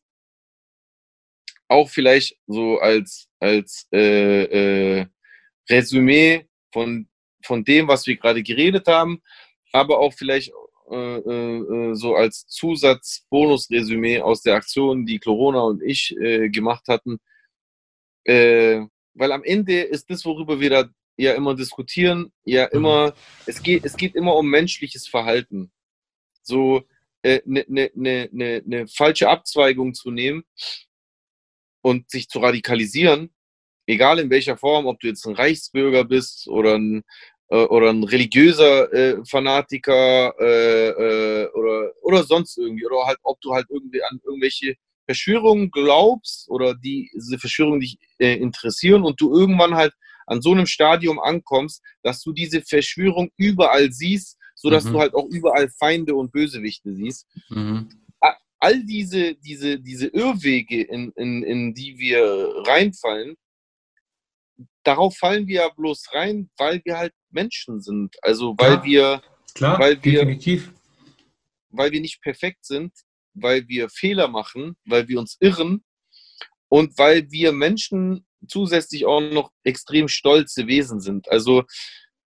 auch vielleicht so als, als äh, äh, Resümee von, von dem, was wir gerade geredet haben, aber auch vielleicht äh, äh, so als Zusatz-Bonus-Resümee aus der Aktion, die Corona und ich äh, gemacht hatten. Äh, weil am Ende ist das, worüber wir da ja immer diskutieren, ja mhm. immer, es geht, es geht immer um menschliches Verhalten. So eine äh, ne, ne, ne, ne falsche Abzweigung zu nehmen und sich zu radikalisieren, egal in welcher Form, ob du jetzt ein Reichsbürger bist oder ein, äh, oder ein religiöser äh, Fanatiker äh, äh, oder, oder sonst irgendwie, oder halt, ob du halt irgendwie an irgendwelche Verschwörungen glaubst oder die, diese Verschwörungen dich äh, interessieren und du irgendwann halt an so einem Stadium ankommst, dass du diese Verschwörung überall siehst, sodass mhm. du halt auch überall Feinde und Bösewichte siehst. Mhm. All diese, diese, diese Irrwege, in, in, in die wir reinfallen, darauf fallen wir ja bloß rein, weil wir halt Menschen sind. Also weil Klar. wir, Klar, weil wir, definitiv. weil wir nicht perfekt sind, weil wir Fehler machen, weil wir uns irren und weil wir Menschen zusätzlich auch noch extrem stolze Wesen sind. Also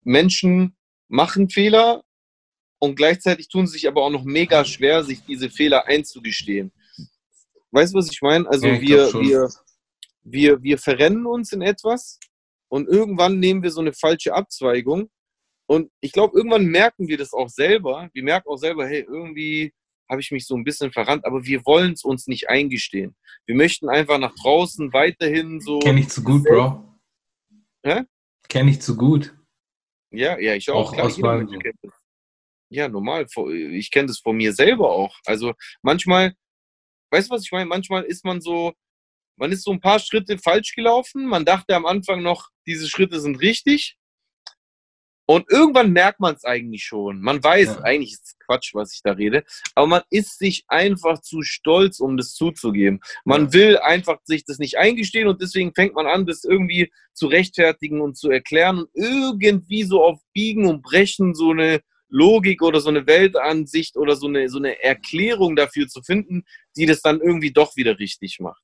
Menschen machen Fehler und gleichzeitig tun sie sich aber auch noch mega schwer, sich diese Fehler einzugestehen. Weißt du, was ich meine? Also ja, ich wir, wir, wir, wir verrennen uns in etwas und irgendwann nehmen wir so eine falsche Abzweigung und ich glaube, irgendwann merken wir das auch selber. Wir merken auch selber, hey, irgendwie habe ich mich so ein bisschen verrannt, aber wir wollen es uns nicht eingestehen. Wir möchten einfach nach draußen weiterhin so. Kenne ich zu gut, Bro. Hä? Kenne ich zu gut. Ja, ja, ich auch. auch Klar, aus ja, normal. Ich kenne das von mir selber auch. Also manchmal, weißt du, was ich meine? Manchmal ist man so, man ist so ein paar Schritte falsch gelaufen. Man dachte am Anfang noch, diese Schritte sind richtig. Und irgendwann merkt man es eigentlich schon. Man weiß, ja. eigentlich ist es Quatsch, was ich da rede. Aber man ist sich einfach zu stolz, um das zuzugeben. Man ja. will einfach sich das nicht eingestehen und deswegen fängt man an, das irgendwie zu rechtfertigen und zu erklären und irgendwie so auf Biegen und Brechen so eine Logik oder so eine Weltansicht oder so eine, so eine Erklärung dafür zu finden, die das dann irgendwie doch wieder richtig macht.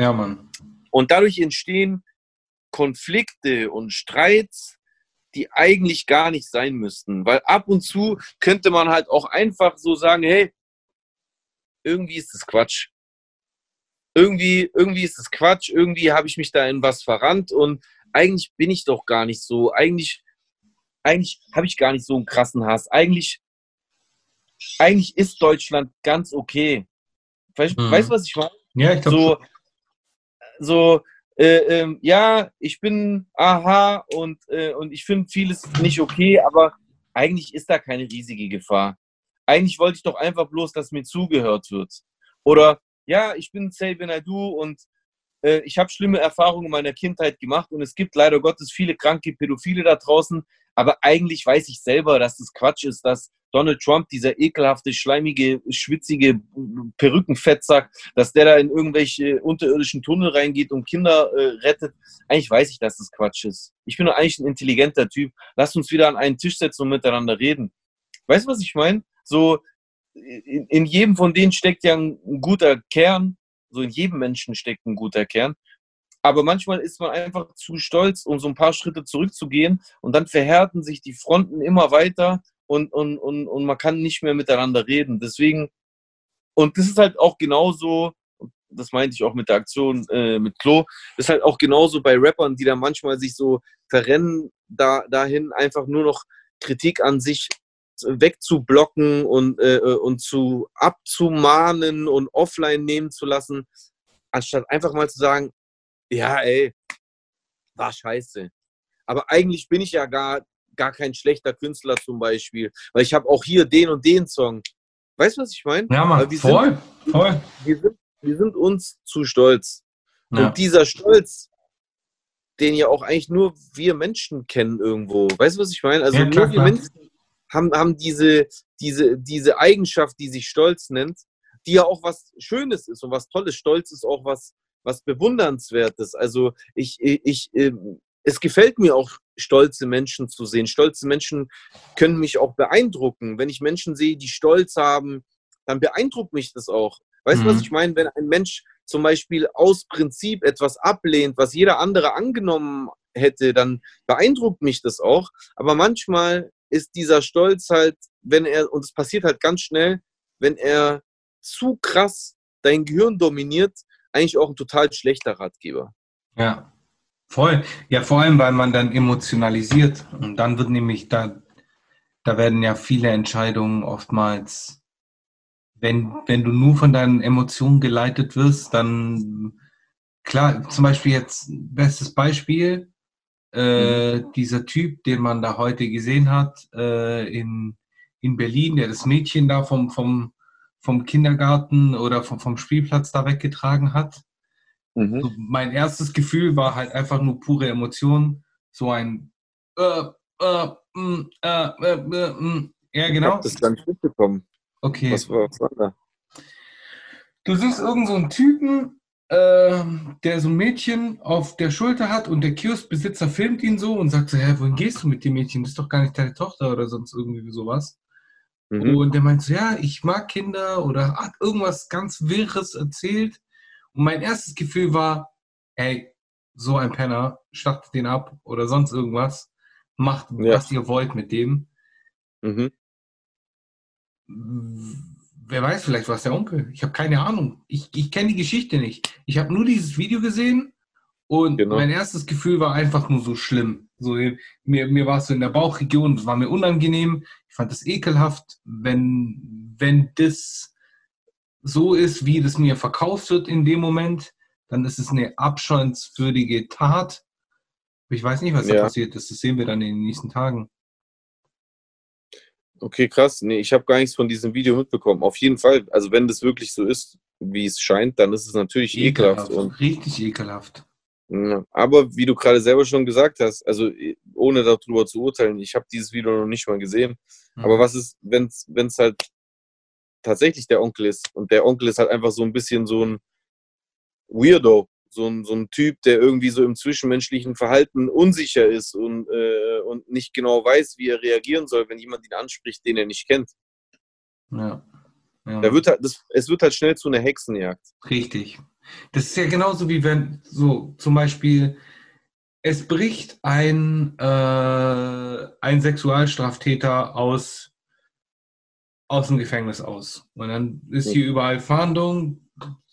Ja, Mann. Und dadurch entstehen Konflikte und Streits, die eigentlich gar nicht sein müssten. Weil ab und zu könnte man halt auch einfach so sagen, hey, irgendwie ist das Quatsch. Irgendwie, irgendwie ist das Quatsch, irgendwie habe ich mich da in was verrannt und eigentlich bin ich doch gar nicht so. Eigentlich, eigentlich habe ich gar nicht so einen krassen Hass. Eigentlich, eigentlich ist Deutschland ganz okay. Weißt du, mhm. was ich meine? Ja, ich glaube. So, so äh, äh, ja, ich bin aha und, äh, und ich finde vieles nicht okay, aber eigentlich ist da keine riesige Gefahr. Eigentlich wollte ich doch einfach bloß, dass mir zugehört wird. Oder ja, ich bin Say Naidu und äh, ich habe schlimme Erfahrungen in meiner Kindheit gemacht und es gibt leider Gottes viele kranke Pädophile da draußen, aber eigentlich weiß ich selber, dass das Quatsch ist, dass Donald Trump, dieser ekelhafte, schleimige, schwitzige Perückenfettsack, dass der da in irgendwelche unterirdischen Tunnel reingeht und Kinder äh, rettet. Eigentlich weiß ich, dass das Quatsch ist. Ich bin doch eigentlich ein intelligenter Typ. Lass uns wieder an einen Tisch setzen und miteinander reden. Weißt du, was ich meine? So, in, in jedem von denen steckt ja ein, ein guter Kern. So in jedem Menschen steckt ein guter Kern. Aber manchmal ist man einfach zu stolz, um so ein paar Schritte zurückzugehen und dann verhärten sich die Fronten immer weiter und, und, und, und man kann nicht mehr miteinander reden. Deswegen, und das ist halt auch genauso, das meinte ich auch mit der Aktion äh, mit Klo, ist halt auch genauso bei Rappern, die da manchmal sich so verrennen, da, dahin einfach nur noch Kritik an sich wegzublocken und, äh, äh, und zu abzumahnen und offline nehmen zu lassen, anstatt einfach mal zu sagen, ja, ey, war scheiße. Aber eigentlich bin ich ja gar gar kein schlechter Künstler zum Beispiel, weil ich habe auch hier den und den Song. Weißt du, was ich meine? Ja, Mann, voll, sind, voll. Wir sind, wir sind uns zu stolz. Ja. Und dieser Stolz, den ja auch eigentlich nur wir Menschen kennen irgendwo. Weißt du, was ich meine? Also ja, klar, nur wir Menschen haben, haben diese, diese, diese Eigenschaft, die sich Stolz nennt, die ja auch was Schönes ist und was Tolles. Stolz ist auch was, was Bewundernswertes. Also ich, ich, ich ähm, es gefällt mir auch, stolze Menschen zu sehen. Stolze Menschen können mich auch beeindrucken. Wenn ich Menschen sehe, die Stolz haben, dann beeindruckt mich das auch. Weißt du, mhm. was ich meine? Wenn ein Mensch zum Beispiel aus Prinzip etwas ablehnt, was jeder andere angenommen hätte, dann beeindruckt mich das auch. Aber manchmal ist dieser Stolz halt, wenn er, und es passiert halt ganz schnell, wenn er zu krass dein Gehirn dominiert, eigentlich auch ein total schlechter Ratgeber. Ja, voll. Ja, vor allem, weil man dann emotionalisiert. Und dann wird nämlich, da, da werden ja viele Entscheidungen oftmals, wenn, wenn du nur von deinen Emotionen geleitet wirst, dann, klar, zum Beispiel jetzt, bestes Beispiel, äh, dieser Typ, den man da heute gesehen hat, äh, in, in Berlin, der das Mädchen da vom, vom, vom Kindergarten oder vom, vom Spielplatz da weggetragen hat. Mhm. So, mein erstes Gefühl war halt einfach nur pure Emotion. So ein äh, äh, mm, äh, äh, äh, mm. Ja, Ich genau. hab das gar nicht mitbekommen. Okay. Was war, was war da? Du siehst irgend so einen Typen, äh, der so ein Mädchen auf der Schulter hat und der Kioskbesitzer filmt ihn so und sagt so, hä, wohin gehst du mit dem Mädchen? Das ist doch gar nicht deine Tochter oder sonst irgendwie sowas. Mhm. Und der meint so, ja, ich mag Kinder oder hat irgendwas ganz Wirres erzählt. Und mein erstes Gefühl war, ey, so ein Penner, schlachtet den ab oder sonst irgendwas. Macht, Ja. was ihr wollt mit dem. Mhm. Wer weiß, vielleicht war es der Onkel. Ich habe keine Ahnung. Ich, ich kenne die Geschichte nicht. Ich habe nur dieses Video gesehen und Genau. mein erstes Gefühl war einfach nur so schlimm. So, mir, mir war es so in der Bauchregion, es war mir unangenehm. Ich fand das ekelhaft, wenn, wenn das so ist, wie das mir verkauft wird in dem Moment, dann ist es eine abscheuenswürdige Tat. Ich weiß nicht, was da Ja. passiert ist. Das sehen wir dann in den nächsten Tagen. Okay, krass. Nee, ich habe gar nichts von diesem Video mitbekommen. Auf jeden Fall. Also wenn das wirklich so ist, wie es scheint, dann ist es natürlich ekelhaft. Und, Richtig ekelhaft. Aber wie du gerade selber schon gesagt hast, also eh, ohne darüber zu urteilen, ich habe dieses Video noch nicht mal gesehen. Aber was ist, wenn es halt tatsächlich der Onkel ist und der Onkel ist halt einfach so ein bisschen so ein Weirdo, so ein, so ein Typ, der irgendwie so im zwischenmenschlichen Verhalten unsicher ist und, äh, und nicht genau weiß, wie er reagieren soll, wenn jemand ihn anspricht, den er nicht kennt. Ja. ja. Da wird halt, das, es wird halt schnell zu einer Hexenjagd. Richtig. Das ist ja genauso wie wenn, so zum Beispiel, es bricht ein, äh, ein Sexualstraftäter aus, aus dem Gefängnis aus. Und dann ist hier überall Fahndung,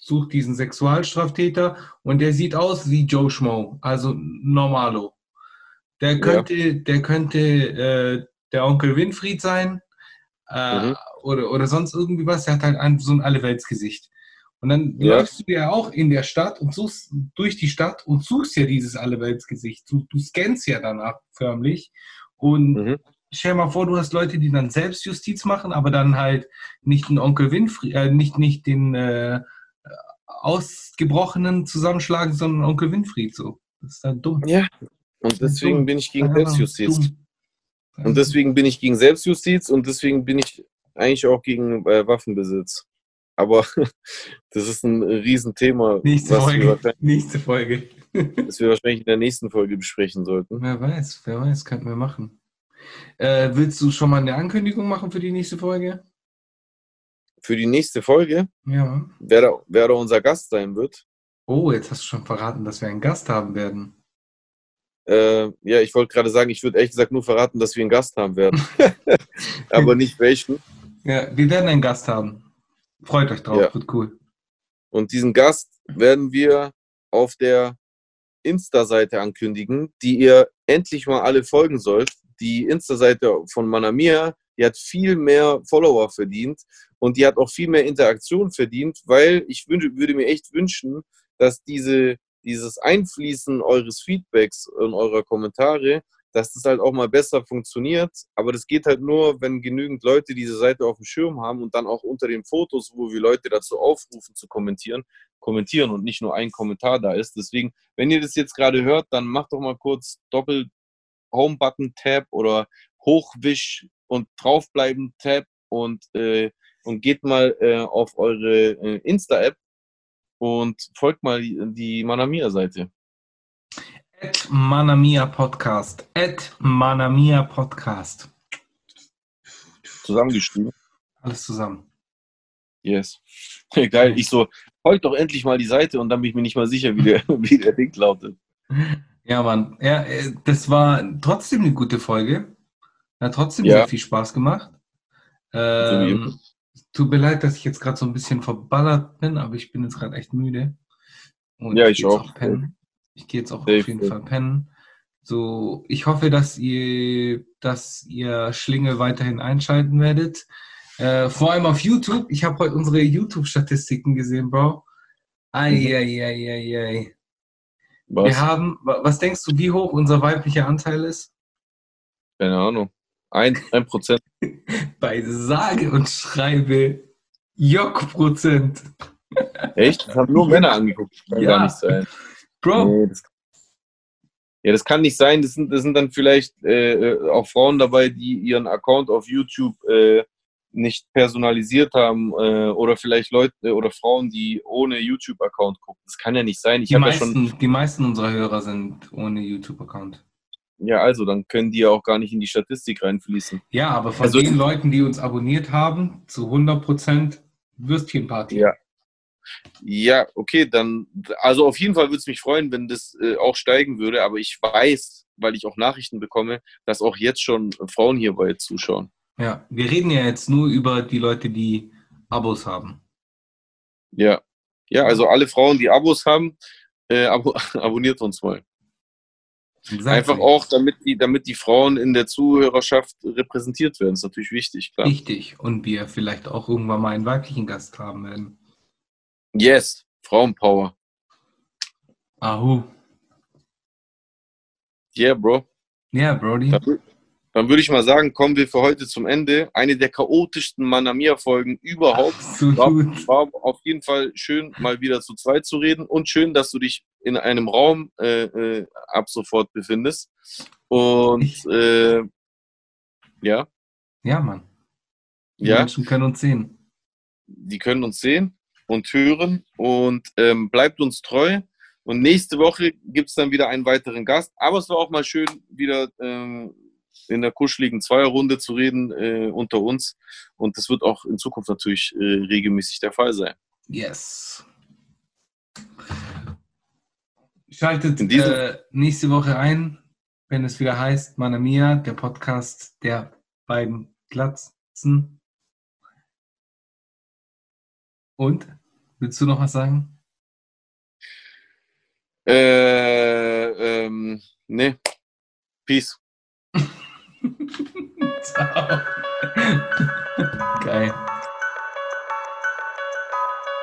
sucht diesen Sexualstraftäter und der sieht aus wie Joe Schmo, also Normalo. Der könnte, der könnte äh, der Onkel Winfried sein äh, Mhm. oder, oder sonst irgendwie was. Der hat halt ein, so ein Alleweltsgesicht. Und dann Ja. läufst du ja auch in der Stadt und suchst durch die Stadt und suchst ja dieses Alleweltsgesicht. Du, du scannst ja danach förmlich. Und Mhm. stell dir mal vor, du hast Leute, die dann Selbstjustiz machen, aber dann halt nicht den Onkel Winfried, äh, nicht, nicht den äh, Ausgebrochenen zusammenschlagen, sondern Onkel Winfried so. Das ist dann dumm. Ja. Und deswegen Dumm. bin ich gegen Selbstjustiz. Und deswegen bin ich gegen Selbstjustiz und deswegen bin ich eigentlich auch gegen äh, Waffenbesitz. Aber das ist ein Riesenthema, Nächste Folge. Nächste Folge. das wir wahrscheinlich in der nächsten Folge besprechen sollten. Wer weiß, wer weiß, könnten wir machen. Äh, willst du schon mal eine Ankündigung machen für die nächste Folge? Für die nächste Folge, Ja. wer da, wer da unser Gast sein wird, Oh, jetzt hast du schon verraten, dass wir einen Gast haben werden. äh, ja, ich wollte gerade sagen, ich würde ehrlich gesagt nur verraten, dass wir einen Gast haben werden. Aber nicht welchen. Ja, wir werden einen Gast haben. Freut euch drauf, Ja. wird cool. Und diesen Gast werden wir auf der Insta-Seite ankündigen, die ihr endlich mal alle folgen sollt. Die Insta-Seite von Manamia, die hat viel mehr Follower verdient und die hat auch viel mehr Interaktion verdient, weil ich würde mir echt wünschen, dass diese, dieses Einfließen eures Feedbacks und eurer Kommentare, dass das halt auch mal besser funktioniert. Aber das geht halt nur, wenn genügend Leute diese Seite auf dem Schirm haben und dann auch unter den Fotos, wo wir Leute dazu aufrufen zu kommentieren, kommentieren und nicht nur ein Kommentar da ist. Deswegen, wenn ihr das jetzt gerade hört, dann macht doch mal kurz Doppel Home-Button Tab oder Hochwisch und draufbleiben Tab und, äh, und geht mal äh, auf eure äh, Insta-App und folgt mal die, die Manamia-Seite. At Manamia Podcast. At Manamia Podcast. Zusammengeschrieben. Alles zusammen. Yes. Geil. Ich so, folgt doch endlich mal die Seite und dann bin ich mir nicht mal sicher, wie der, wie der Link lautet. Ja, Mann. Ja, äh, das war trotzdem eine gute Folge. Hat trotzdem Ja. sehr viel Spaß gemacht. Ähm, tut mir leid, dass ich jetzt gerade so ein bisschen verballert bin, aber ich bin jetzt gerade echt müde. Und Ja, ich jetzt auch. pennen. Ich gehe jetzt auch Safe, auf jeden. Fall pennen. So, ich hoffe, dass ihr, dass ihr Schlinge weiterhin einschalten werdet. Äh, vor allem auf YouTube. Ich habe heute unsere YouTube-Statistiken gesehen, Bro. Ei, Mhm. Was? Wir haben, wa- was denkst du, wie hoch unser weiblicher Anteil ist? Keine Ahnung. Ein, ein Prozent. Bei sage und schreibe Jock-Prozent. Echt? Das haben nur Männer angeguckt. Das kann Ja. gar nicht sein. Bro, Nee, das, ja, das kann nicht sein. Das sind, das sind dann vielleicht äh, äh, auch Frauen dabei, die ihren Account auf YouTube äh, nicht personalisiert haben äh, oder vielleicht Leute äh, oder Frauen, die ohne YouTube-Account gucken. Das kann ja nicht sein. Ich die, habe ja schon, meisten, die meisten unserer Hörer sind ohne YouTube-Account. Ja also, dann können die ja auch gar nicht in die Statistik reinfließen. Ja, aber von Also- den Leuten, die uns abonniert haben, zu 100% Würstchenparty. Ja. Ja, okay, dann, also auf jeden Fall würde es mich freuen, wenn das äh, auch steigen würde, aber ich weiß, weil ich auch Nachrichten bekomme, dass auch jetzt schon Frauen hierbei zuschauen. Ja, wir reden ja jetzt nur über die Leute, die Abos haben. Ja. Ja, also alle Frauen, die Abos haben, äh, abo abonniert uns mal. Exactly. Einfach auch, damit die, damit die Frauen in der Zuhörerschaft repräsentiert werden. ist natürlich wichtig, klar. Richtig. Und wir vielleicht auch irgendwann mal einen weiblichen Gast haben werden. Yes, Frauenpower. Ahu. Yeah, Bro. Ja, Brody. Dann, dann würde ich mal sagen, kommen wir für heute zum Ende. Eine der chaotischsten Manamia-Folgen überhaupt. Absolut. War auf jeden Fall schön, mal wieder zu zweit zu reden und schön, dass du dich in einem Raum äh, äh, ab sofort befindest. Und äh, ja, Ja, Mann. Die ja, Menschen können uns sehen. die können uns sehen und hören und ähm, bleibt uns treu. Und nächste Woche gibt es dann wieder einen weiteren Gast. Aber es war auch mal schön, wieder ähm, in der kuscheligen Zweierrunde zu reden äh, unter uns. Und das wird auch in Zukunft natürlich äh, regelmäßig der Fall sein. Yes. Schaltet äh, nächste Woche ein, wenn es wieder heißt Mana Mia, der Podcast der beiden Glatzen. Und? Willst du noch was sagen? Äh, ähm, nee. Peace. Ciao. Geil.